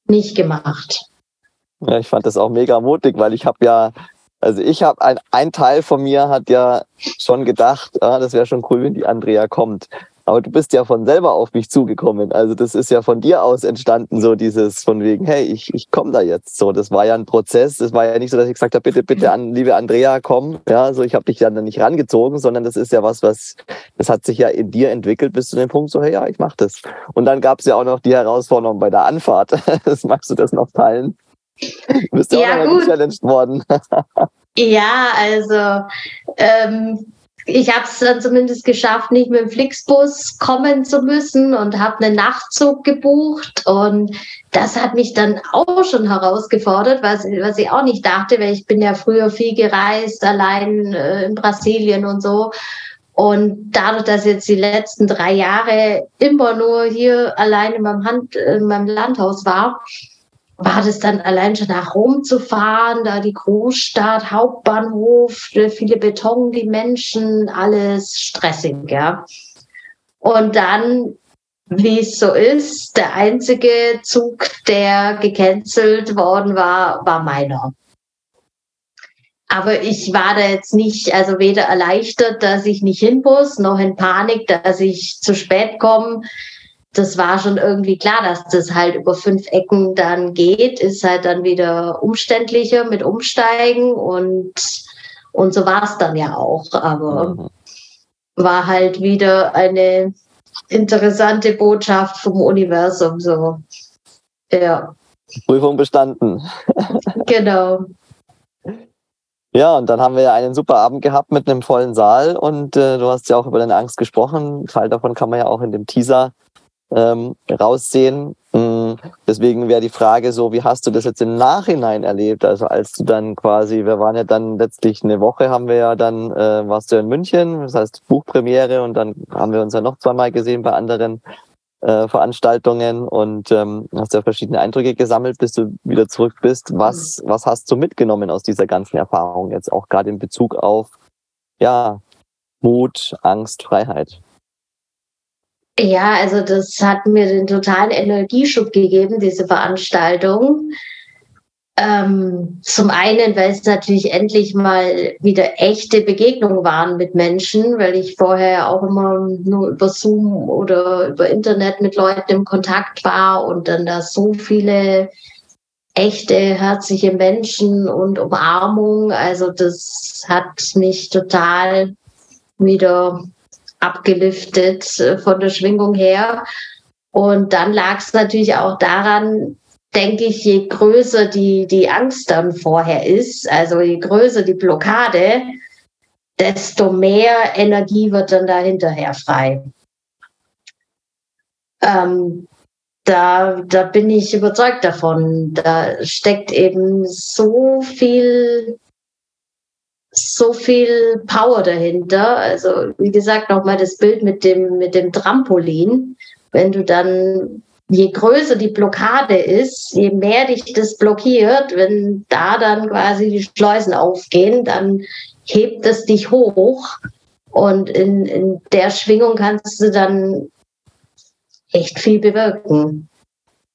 nicht gemacht. Ja, ich fand das auch mega mutig, weil ich habe ja, also ich habe ein, ein Teil von mir hat ja schon gedacht, ah, das wäre schon cool, wenn die Andrea kommt. Aber du bist ja von selber auf mich zugekommen. Also das ist ja von dir aus entstanden, so dieses von wegen, hey, ich, ich komme da jetzt. So, das war ja ein Prozess. Das war ja nicht so, dass ich gesagt habe, bitte, bitte, an, liebe Andrea, komm. Ja, so ich habe dich dann nicht rangezogen, sondern das ist ja was, was, das hat sich ja in dir entwickelt bis zu dem Punkt, so, hey, ja, ich mach das. Und dann gab es ja auch noch die Herausforderung bei der Anfahrt. das magst du das noch teilen? Du bist ja, ja auch noch gechallenged worden. ja, also ähm, ich habe es dann zumindest geschafft, nicht mit dem Flixbus kommen zu müssen und habe einen Nachtzug gebucht. Und das hat mich dann auch schon herausgefordert, was, was ich auch nicht dachte, weil ich bin ja früher viel gereist, allein äh, in Brasilien und so. Und dadurch, dass jetzt die letzten drei Jahre immer nur hier allein in meinem, Hand, in meinem Landhaus war, war das dann allein schon nach Rom zu fahren, da die Großstadt, Hauptbahnhof, viele Beton, die Menschen, alles stressig, ja. Und dann, wie es so ist, der einzige Zug, der gecancelt worden war, war meiner. Aber ich war da jetzt nicht, also weder erleichtert, dass ich nicht hin muss, noch in Panik, dass ich zu spät komme das war schon irgendwie klar, dass das halt über fünf Ecken dann geht, ist halt dann wieder umständlicher mit Umsteigen und, und so war es dann ja auch. Aber war halt wieder eine interessante Botschaft vom Universum, so. Ja. Prüfung bestanden. genau. Ja, und dann haben wir ja einen super Abend gehabt mit einem vollen Saal und äh, du hast ja auch über deine Angst gesprochen. Teil davon kann man ja auch in dem Teaser ähm, raussehen. Mm, deswegen wäre die Frage so, wie hast du das jetzt im Nachhinein erlebt? Also als du dann quasi, wir waren ja dann letztlich eine Woche, haben wir ja dann, äh, warst du in München, das heißt Buchpremiere und dann haben wir uns ja noch zweimal gesehen bei anderen äh, Veranstaltungen und ähm, hast ja verschiedene Eindrücke gesammelt, bis du wieder zurück bist. Was, was hast du mitgenommen aus dieser ganzen Erfahrung jetzt auch gerade in Bezug auf ja, Mut, Angst, Freiheit? Ja, also das hat mir den totalen Energieschub gegeben, diese Veranstaltung. Ähm, zum einen, weil es natürlich endlich mal wieder echte Begegnungen waren mit Menschen, weil ich vorher auch immer nur über Zoom oder über Internet mit Leuten im Kontakt war und dann da so viele echte, herzliche Menschen und Umarmung. Also das hat mich total wieder abgeliftet äh, von der Schwingung her. Und dann lag es natürlich auch daran, denke ich, je größer die, die Angst dann vorher ist, also je größer die Blockade, desto mehr Energie wird dann da hinterher frei. Ähm, da, da bin ich überzeugt davon. Da steckt eben so viel so viel Power dahinter. Also wie gesagt, nochmal das Bild mit dem, mit dem Trampolin. wenn du dann, je größer die Blockade ist, je mehr dich das blockiert, wenn da dann quasi die Schleusen aufgehen, dann hebt es dich hoch. Und in, in der Schwingung kannst du dann echt viel bewirken.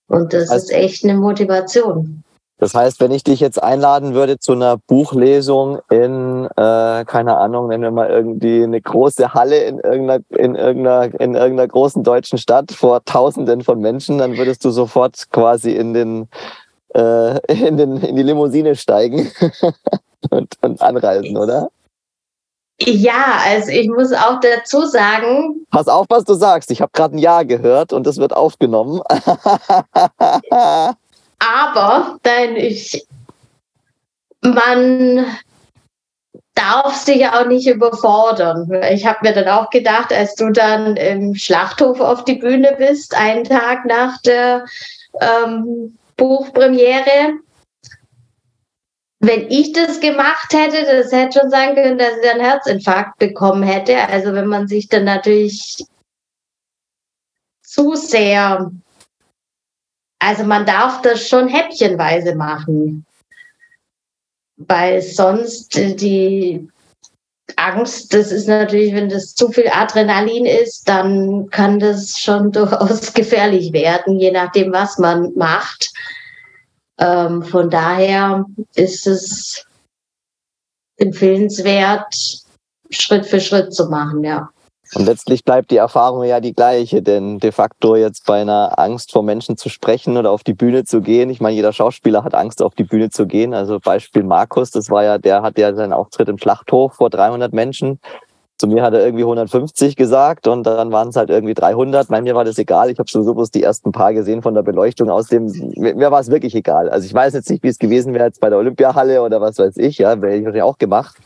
Und das also, ist echt eine Motivation. Das heißt, wenn ich dich jetzt einladen würde zu einer Buchlesung in, äh, keine Ahnung, nennen wir mal irgendwie eine große Halle in irgendeiner, in irgendeiner, in irgendeiner großen deutschen Stadt vor Tausenden von Menschen, dann würdest du sofort quasi in den, äh, in den, in die Limousine steigen und, und anreisen, oder? Ja, also ich muss auch dazu sagen. Pass auf, was du sagst. Ich habe gerade ein Ja gehört und das wird aufgenommen. Aber dann ich, man darf sich auch nicht überfordern. Ich habe mir dann auch gedacht, als du dann im Schlachthof auf die Bühne bist, einen Tag nach der ähm, Buchpremiere, wenn ich das gemacht hätte, das hätte schon sagen können, dass ich einen Herzinfarkt bekommen hätte. Also wenn man sich dann natürlich zu sehr also man darf das schon häppchenweise machen, weil sonst die Angst, das ist natürlich, wenn das zu viel Adrenalin ist, dann kann das schon durchaus gefährlich werden, je nachdem, was man macht. Ähm, von daher ist es empfehlenswert, Schritt für Schritt zu machen, ja. Und letztlich bleibt die Erfahrung ja die gleiche, denn de facto jetzt bei einer Angst vor Menschen zu sprechen oder auf die Bühne zu gehen. Ich meine, jeder Schauspieler hat Angst, auf die Bühne zu gehen. Also Beispiel Markus, das war ja, der hat ja seinen Auftritt im Schlachthof vor 300 Menschen. Zu mir hat er irgendwie 150 gesagt und dann waren es halt irgendwie 300. Bei mir war das egal. Ich habe sowieso bloß die ersten paar gesehen von der Beleuchtung. Aus dem mir war es wirklich egal. Also ich weiß jetzt nicht, wie es gewesen wäre jetzt bei der Olympiahalle oder was weiß ich. Ja, wäre ich auch gemacht.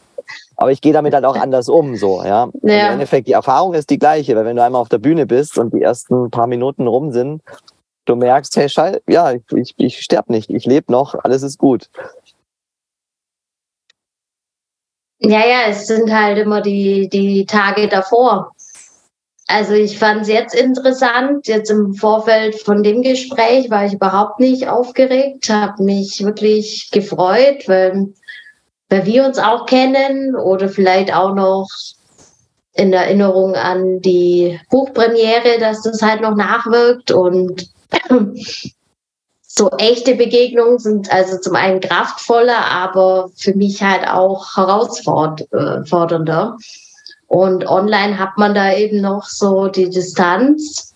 Aber ich gehe damit halt auch anders um, so, ja. ja. Im Endeffekt, die Erfahrung ist die gleiche, weil wenn du einmal auf der Bühne bist und die ersten paar Minuten rum sind, du merkst, hey, Schall, ja, ich, ich, ich sterbe nicht, ich lebe noch, alles ist gut. Ja, ja, es sind halt immer die, die Tage davor. Also ich fand es jetzt interessant. Jetzt im Vorfeld von dem Gespräch war ich überhaupt nicht aufgeregt, habe mich wirklich gefreut, weil weil wir uns auch kennen oder vielleicht auch noch in Erinnerung an die Buchpremiere, dass das halt noch nachwirkt und so echte Begegnungen sind also zum einen kraftvoller, aber für mich halt auch herausfordernder. Und online hat man da eben noch so die Distanz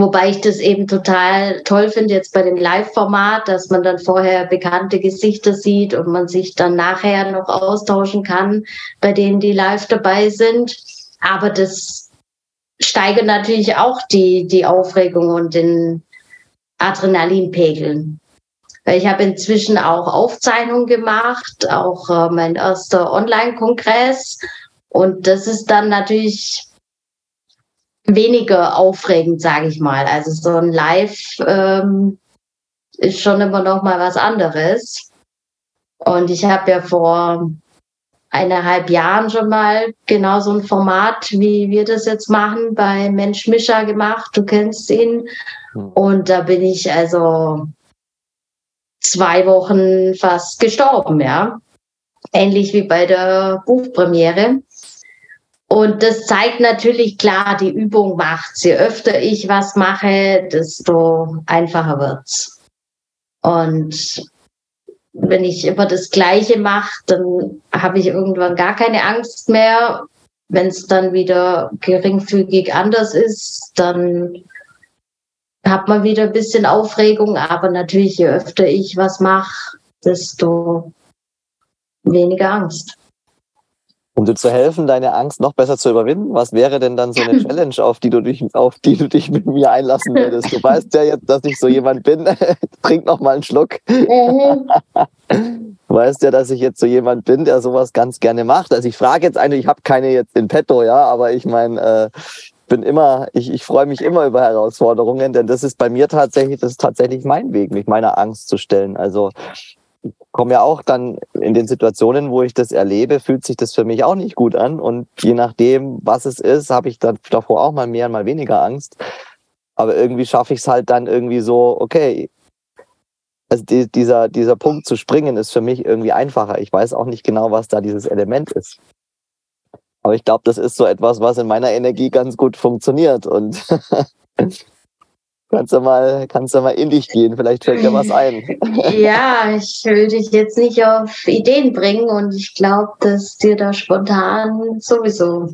Wobei ich das eben total toll finde jetzt bei dem Live-Format, dass man dann vorher bekannte Gesichter sieht und man sich dann nachher noch austauschen kann, bei denen die live dabei sind. Aber das steigert natürlich auch die, die Aufregung und den Adrenalinpegel. Ich habe inzwischen auch Aufzeichnungen gemacht, auch äh, mein erster Online-Kongress. Und das ist dann natürlich weniger aufregend, sage ich mal. Also so ein Live ähm, ist schon immer noch mal was anderes. Und ich habe ja vor eineinhalb Jahren schon mal genau so ein Format, wie wir das jetzt machen, bei Mensch Mischa gemacht. Du kennst ihn. Hm. Und da bin ich also zwei Wochen fast gestorben, ja. Ähnlich wie bei der Buchpremiere. Und das zeigt natürlich klar, die Übung macht. Je öfter ich was mache, desto einfacher wird's. Und wenn ich immer das Gleiche mache, dann habe ich irgendwann gar keine Angst mehr. Wenn es dann wieder geringfügig anders ist, dann hat man wieder ein bisschen Aufregung. Aber natürlich, je öfter ich was mache, desto weniger Angst. Um dir zu helfen, deine Angst noch besser zu überwinden, was wäre denn dann so eine Challenge, auf die du dich, auf die du dich mit mir einlassen würdest? Du weißt ja jetzt, dass ich so jemand bin. Trink noch mal einen Schluck. Mhm. Du weißt ja, dass ich jetzt so jemand bin, der sowas ganz gerne macht. Also ich frage jetzt eine, ich habe keine jetzt in petto, ja, aber ich meine, äh, bin immer, ich, ich freue mich immer über Herausforderungen, denn das ist bei mir tatsächlich, das ist tatsächlich mein Weg, mich meiner Angst zu stellen. Also komme ja auch dann in den Situationen, wo ich das erlebe, fühlt sich das für mich auch nicht gut an. Und je nachdem, was es ist, habe ich dann davor auch mal mehr, mal weniger Angst. Aber irgendwie schaffe ich es halt dann irgendwie so, okay, also die, dieser, dieser Punkt zu springen ist für mich irgendwie einfacher. Ich weiß auch nicht genau, was da dieses Element ist. Aber ich glaube, das ist so etwas, was in meiner Energie ganz gut funktioniert. Und kannst du mal, kannst du mal in dich gehen, vielleicht fällt dir was ein. ja, ich will dich jetzt nicht auf Ideen bringen und ich glaube, dass dir da spontan sowieso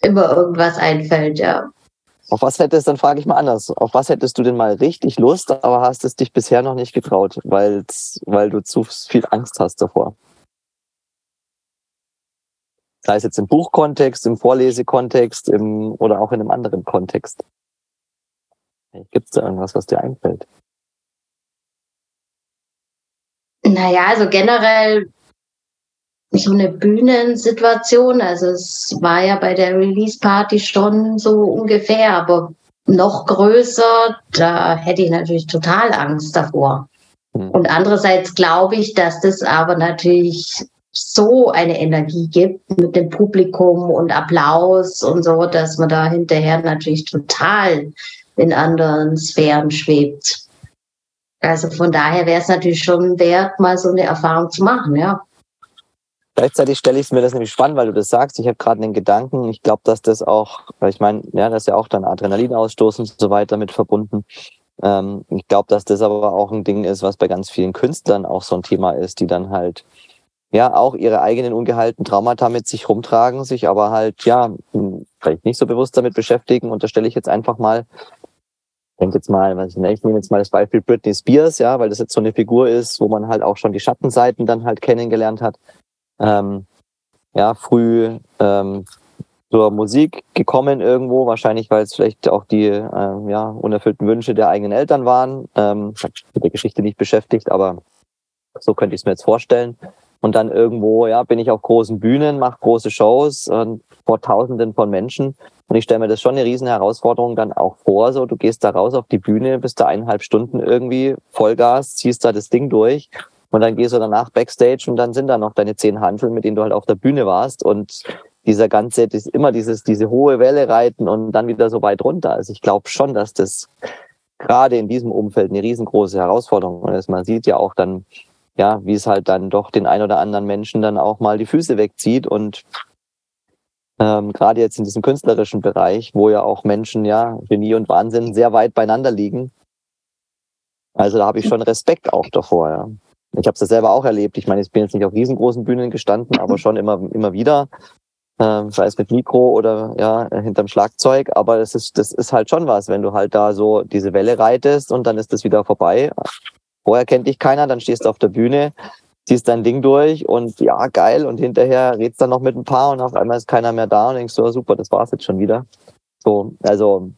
immer irgendwas einfällt, ja. Auf was hättest, dann frage ich mal anders, auf was hättest du denn mal richtig Lust, aber hast es dich bisher noch nicht getraut, weil du zu viel Angst hast davor? Sei es jetzt im Buchkontext, im Vorlesekontext im, oder auch in einem anderen Kontext. Gibt es da irgendwas, was dir einfällt? Naja, also generell so eine Bühnensituation. Also es war ja bei der Release-Party schon so ungefähr, aber noch größer, da hätte ich natürlich total Angst davor. Mhm. Und andererseits glaube ich, dass das aber natürlich so eine Energie gibt mit dem Publikum und Applaus und so, dass man da hinterher natürlich total in anderen Sphären schwebt. Also von daher wäre es natürlich schon wert, mal so eine Erfahrung zu machen, ja. Gleichzeitig stelle ich mir das nämlich spannend, weil du das sagst. Ich habe gerade einen Gedanken. Ich glaube, dass das auch, weil ich meine, ja, das ist ja auch dann Adrenalinausstoß und so weiter mit verbunden. Ähm, ich glaube, dass das aber auch ein Ding ist, was bei ganz vielen Künstlern auch so ein Thema ist, die dann halt ja auch ihre eigenen ungeheilten Traumata mit sich rumtragen, sich aber halt ja vielleicht nicht so bewusst damit beschäftigen. Und da stelle ich jetzt einfach mal, denke jetzt mal, ich, ne, nehme jetzt mal das Beispiel Britney Spears, ja, weil das jetzt so eine Figur ist, wo man halt auch schon die Schattenseiten dann halt kennengelernt hat ähm, ja, früh ähm, zur Musik gekommen irgendwo, wahrscheinlich weil es vielleicht auch die äh, ja, unerfüllten Wünsche der eigenen Eltern waren. Ähm, ich habe mit der Geschichte nicht beschäftigt, aber so könnte ich es mir jetzt vorstellen. Und dann irgendwo, ja, bin ich auf großen Bühnen, mache große Shows und vor Tausenden von Menschen. Und ich stelle mir das schon eine riesen Herausforderung dann auch vor. So, du gehst da raus auf die Bühne, bist da eineinhalb Stunden irgendwie Vollgas, ziehst da das Ding durch und dann gehst du danach Backstage und dann sind da noch deine zehn Handeln, mit denen du halt auf der Bühne warst. Und dieser ganze, das immer dieses, diese hohe Welle reiten und dann wieder so weit runter. Also ich glaube schon, dass das gerade in diesem Umfeld eine riesengroße Herausforderung ist. Man sieht ja auch dann, ja, wie es halt dann doch den ein oder anderen Menschen dann auch mal die Füße wegzieht und ähm, gerade jetzt in diesem künstlerischen Bereich, wo ja auch Menschen, ja, Genie und Wahnsinn sehr weit beieinander liegen. Also da habe ich schon Respekt auch davor, ja. Ich habe es ja selber auch erlebt. Ich meine, ich bin jetzt nicht auf riesengroßen Bühnen gestanden, aber schon immer, immer wieder. Ähm, sei es mit Mikro oder ja, hinterm Schlagzeug. Aber das ist, das ist halt schon was, wenn du halt da so diese Welle reitest und dann ist das wieder vorbei. Vorher kennt dich keiner, dann stehst du auf der Bühne, ziehst dein Ding durch und ja, geil. Und hinterher redst dann noch mit ein paar und auf einmal ist keiner mehr da und denkst so, super, das war's jetzt schon wieder. So, also,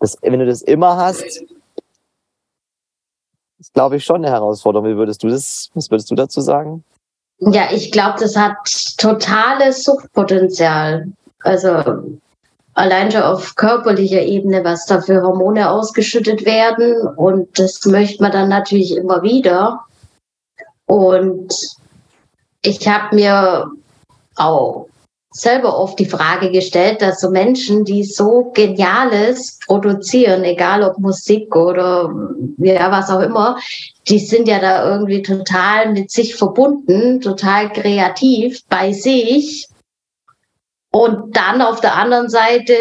das, wenn du das immer hast, ist, glaube ich, schon eine Herausforderung. Wie würdest du das, was würdest du dazu sagen? Ja, ich glaube, das hat totales Suchtpotenzial. Also allein schon auf körperlicher Ebene, was da für Hormone ausgeschüttet werden. Und das möchte man dann natürlich immer wieder. Und ich habe mir auch selber oft die Frage gestellt, dass so Menschen, die so Geniales produzieren, egal ob Musik oder ja, was auch immer, die sind ja da irgendwie total mit sich verbunden, total kreativ bei sich. Und dann auf der anderen Seite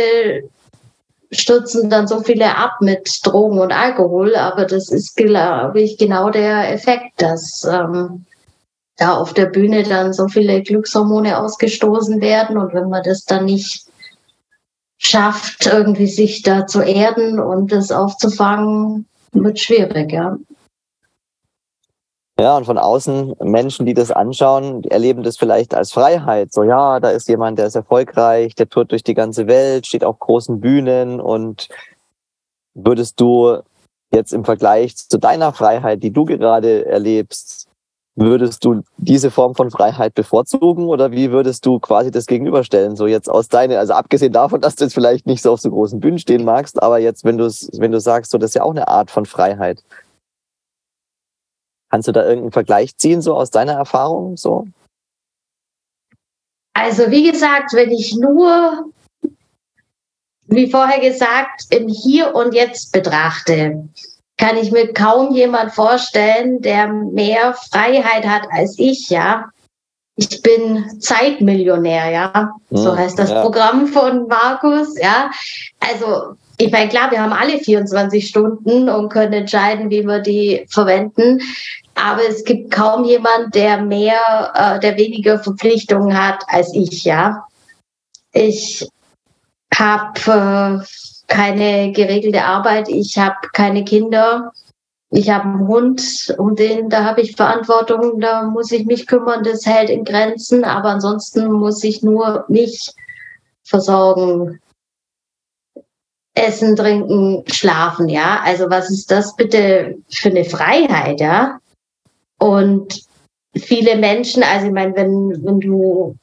stürzen dann so viele ab mit Drogen und Alkohol. Aber das ist, glaube ich, genau der Effekt, dass ähm, da auf der Bühne dann so viele Glückshormone ausgestoßen werden und wenn man das dann nicht schafft, irgendwie sich da zu erden und das aufzufangen, wird schwierig, ja. Ja, und von außen Menschen, die das anschauen, erleben das vielleicht als Freiheit. So, ja, da ist jemand, der ist erfolgreich, der tourt durch die ganze Welt, steht auf großen Bühnen und würdest du jetzt im Vergleich zu deiner Freiheit, die du gerade erlebst, Würdest du diese Form von Freiheit bevorzugen oder wie würdest du quasi das gegenüberstellen? So jetzt aus deiner, also abgesehen davon, dass du jetzt vielleicht nicht so auf so großen Bühnen stehen magst, aber jetzt, wenn du wenn du sagst, so das ist ja auch eine Art von Freiheit. Kannst du da irgendeinen Vergleich ziehen, so aus deiner Erfahrung? So? Also wie gesagt, wenn ich nur wie vorher gesagt, im Hier und Jetzt betrachte, kann ich mir kaum jemand vorstellen, der mehr Freiheit hat als ich, ja. Ich bin Zeitmillionär, ja. So hm, heißt das ja. Programm von Markus, ja. Also, ich meine, klar, wir haben alle 24 Stunden und können entscheiden, wie wir die verwenden. Aber es gibt kaum jemand, der mehr, äh, der weniger Verpflichtungen hat als ich, ja. Ich habe äh, keine geregelte Arbeit, ich habe keine Kinder, ich habe einen Hund, um den, da habe ich Verantwortung, da muss ich mich kümmern, das hält in Grenzen, aber ansonsten muss ich nur mich versorgen. Essen, trinken, schlafen, ja. Also was ist das bitte für eine Freiheit, ja? Und viele Menschen, also ich meine, wenn, wenn du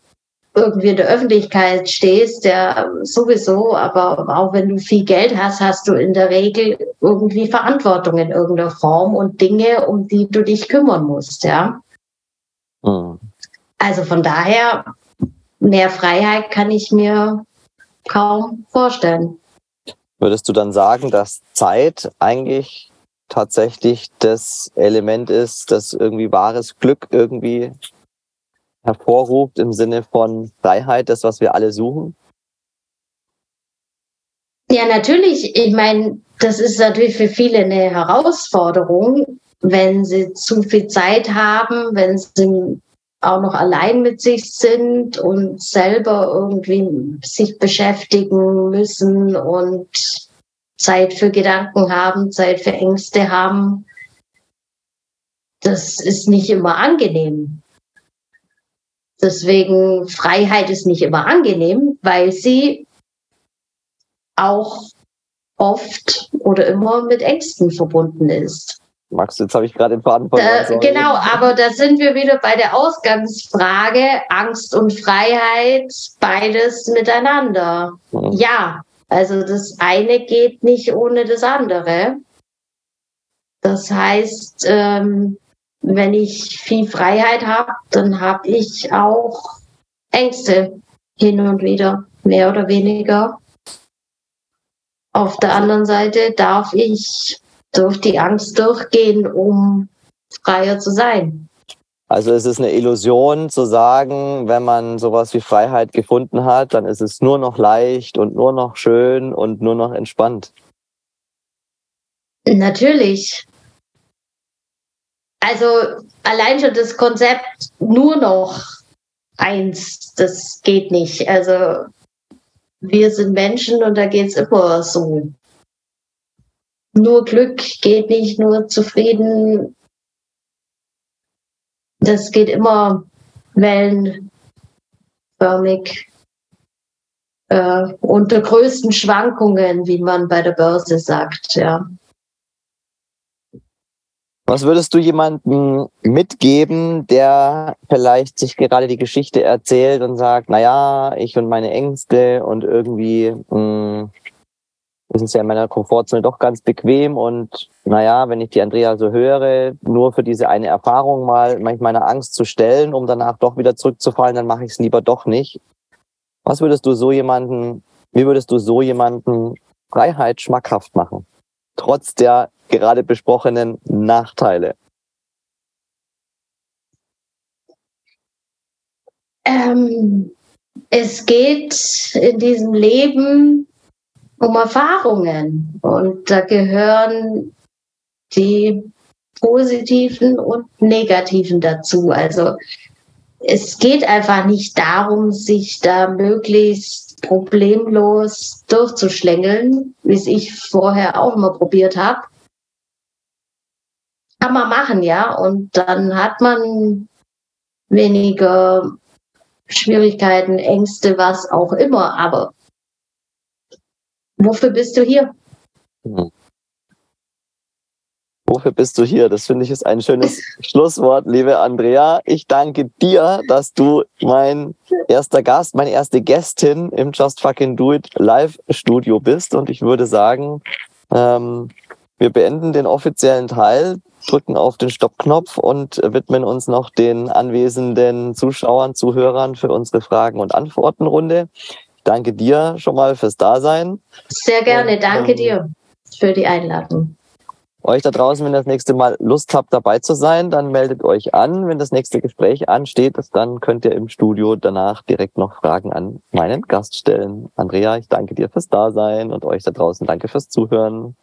irgendwie in der Öffentlichkeit stehst, ja sowieso, aber auch wenn du viel Geld hast, hast du in der Regel irgendwie Verantwortung in irgendeiner Form und Dinge, um die du dich kümmern musst, ja. Mhm. Also von daher, mehr Freiheit kann ich mir kaum vorstellen. Würdest du dann sagen, dass Zeit eigentlich tatsächlich das Element ist, das irgendwie wahres Glück irgendwie hervorruft im Sinne von Freiheit, das, was wir alle suchen? Ja, natürlich. Ich meine, das ist natürlich für viele eine Herausforderung, wenn sie zu viel Zeit haben, wenn sie auch noch allein mit sich sind und selber irgendwie sich beschäftigen müssen und Zeit für Gedanken haben, Zeit für Ängste haben. Das ist nicht immer angenehm. Deswegen Freiheit ist nicht immer angenehm, weil sie auch oft oder immer mit Ängsten verbunden ist. Max, jetzt habe ich gerade den Faden verloren. genau, aber da sind wir wieder bei der Ausgangsfrage. Angst und Freiheit, beides miteinander. Mhm. Ja, also das eine geht nicht ohne das andere. Das heißt, ähm, wenn ich viel Freiheit habe, dann habe ich auch Ängste hin und wieder, mehr oder weniger. Auf der anderen Seite darf ich durch die Angst durchgehen, um freier zu sein. Also es ist eine Illusion zu sagen, wenn man sowas wie Freiheit gefunden hat, dann ist es nur noch leicht und nur noch schön und nur noch entspannt. Natürlich. Also allein schon das Konzept nur noch eins, das geht nicht. Also wir sind Menschen und da geht es immer so. Nur Glück geht nicht, nur zufrieden. Das geht immer wellenförmig. Äh, unter größten Schwankungen, wie man bei der Börse sagt, ja. Was würdest du jemandem mitgeben, der vielleicht sich gerade die Geschichte erzählt und sagt, na ja, ich und meine Ängste und irgendwie mh, hm, ist es ja in meiner Komfortzone doch ganz bequem und naja, wenn ich die Andrea so höre, nur für diese eine Erfahrung mal meiner Angst zu stellen, um danach doch wieder zurückzufallen, dann mache ich es lieber doch nicht. Was würdest du so jemanden, wie würdest du so jemanden Freiheit schmackhaft machen? Trotz der gerade besprochenen Nachteile? Ähm, es geht in diesem Leben um Erfahrungen und da gehören die positiven und negativen dazu. Also es geht einfach nicht darum, sich da möglichst problemlos durchzuschlängeln, wie es ich vorher auch immer probiert habe, kann man machen, ja. Und dann hat man weniger Schwierigkeiten, Ängste, was auch immer. Aber wofür bist du hier? Hm. Wofür bist du hier? Das finde ich ist ein schönes Schlusswort, liebe Andrea. Ich danke dir, dass du mein erster Gast, meine erste Gästin im Just Fucking Do It Live Studio bist. Und ich würde sagen, ähm, wir beenden den offiziellen Teil drücken auf den Stoppknopf und widmen uns noch den anwesenden Zuschauern, Zuhörern für unsere Fragen- und Antwortenrunde. Danke dir schon mal fürs Dasein. Sehr gerne, Und, danke ähm, dir für die Einladung. Euch da draußen, wenn ihr das nächste Mal Lust habt, dabei zu sein, dann meldet euch an. Wenn das nächste Gespräch ansteht, dann könnt ihr im Studio danach direkt noch Fragen an meinen Gast stellen. Andrea, ich danke dir fürs Dasein und euch da draußen danke fürs Zuhören.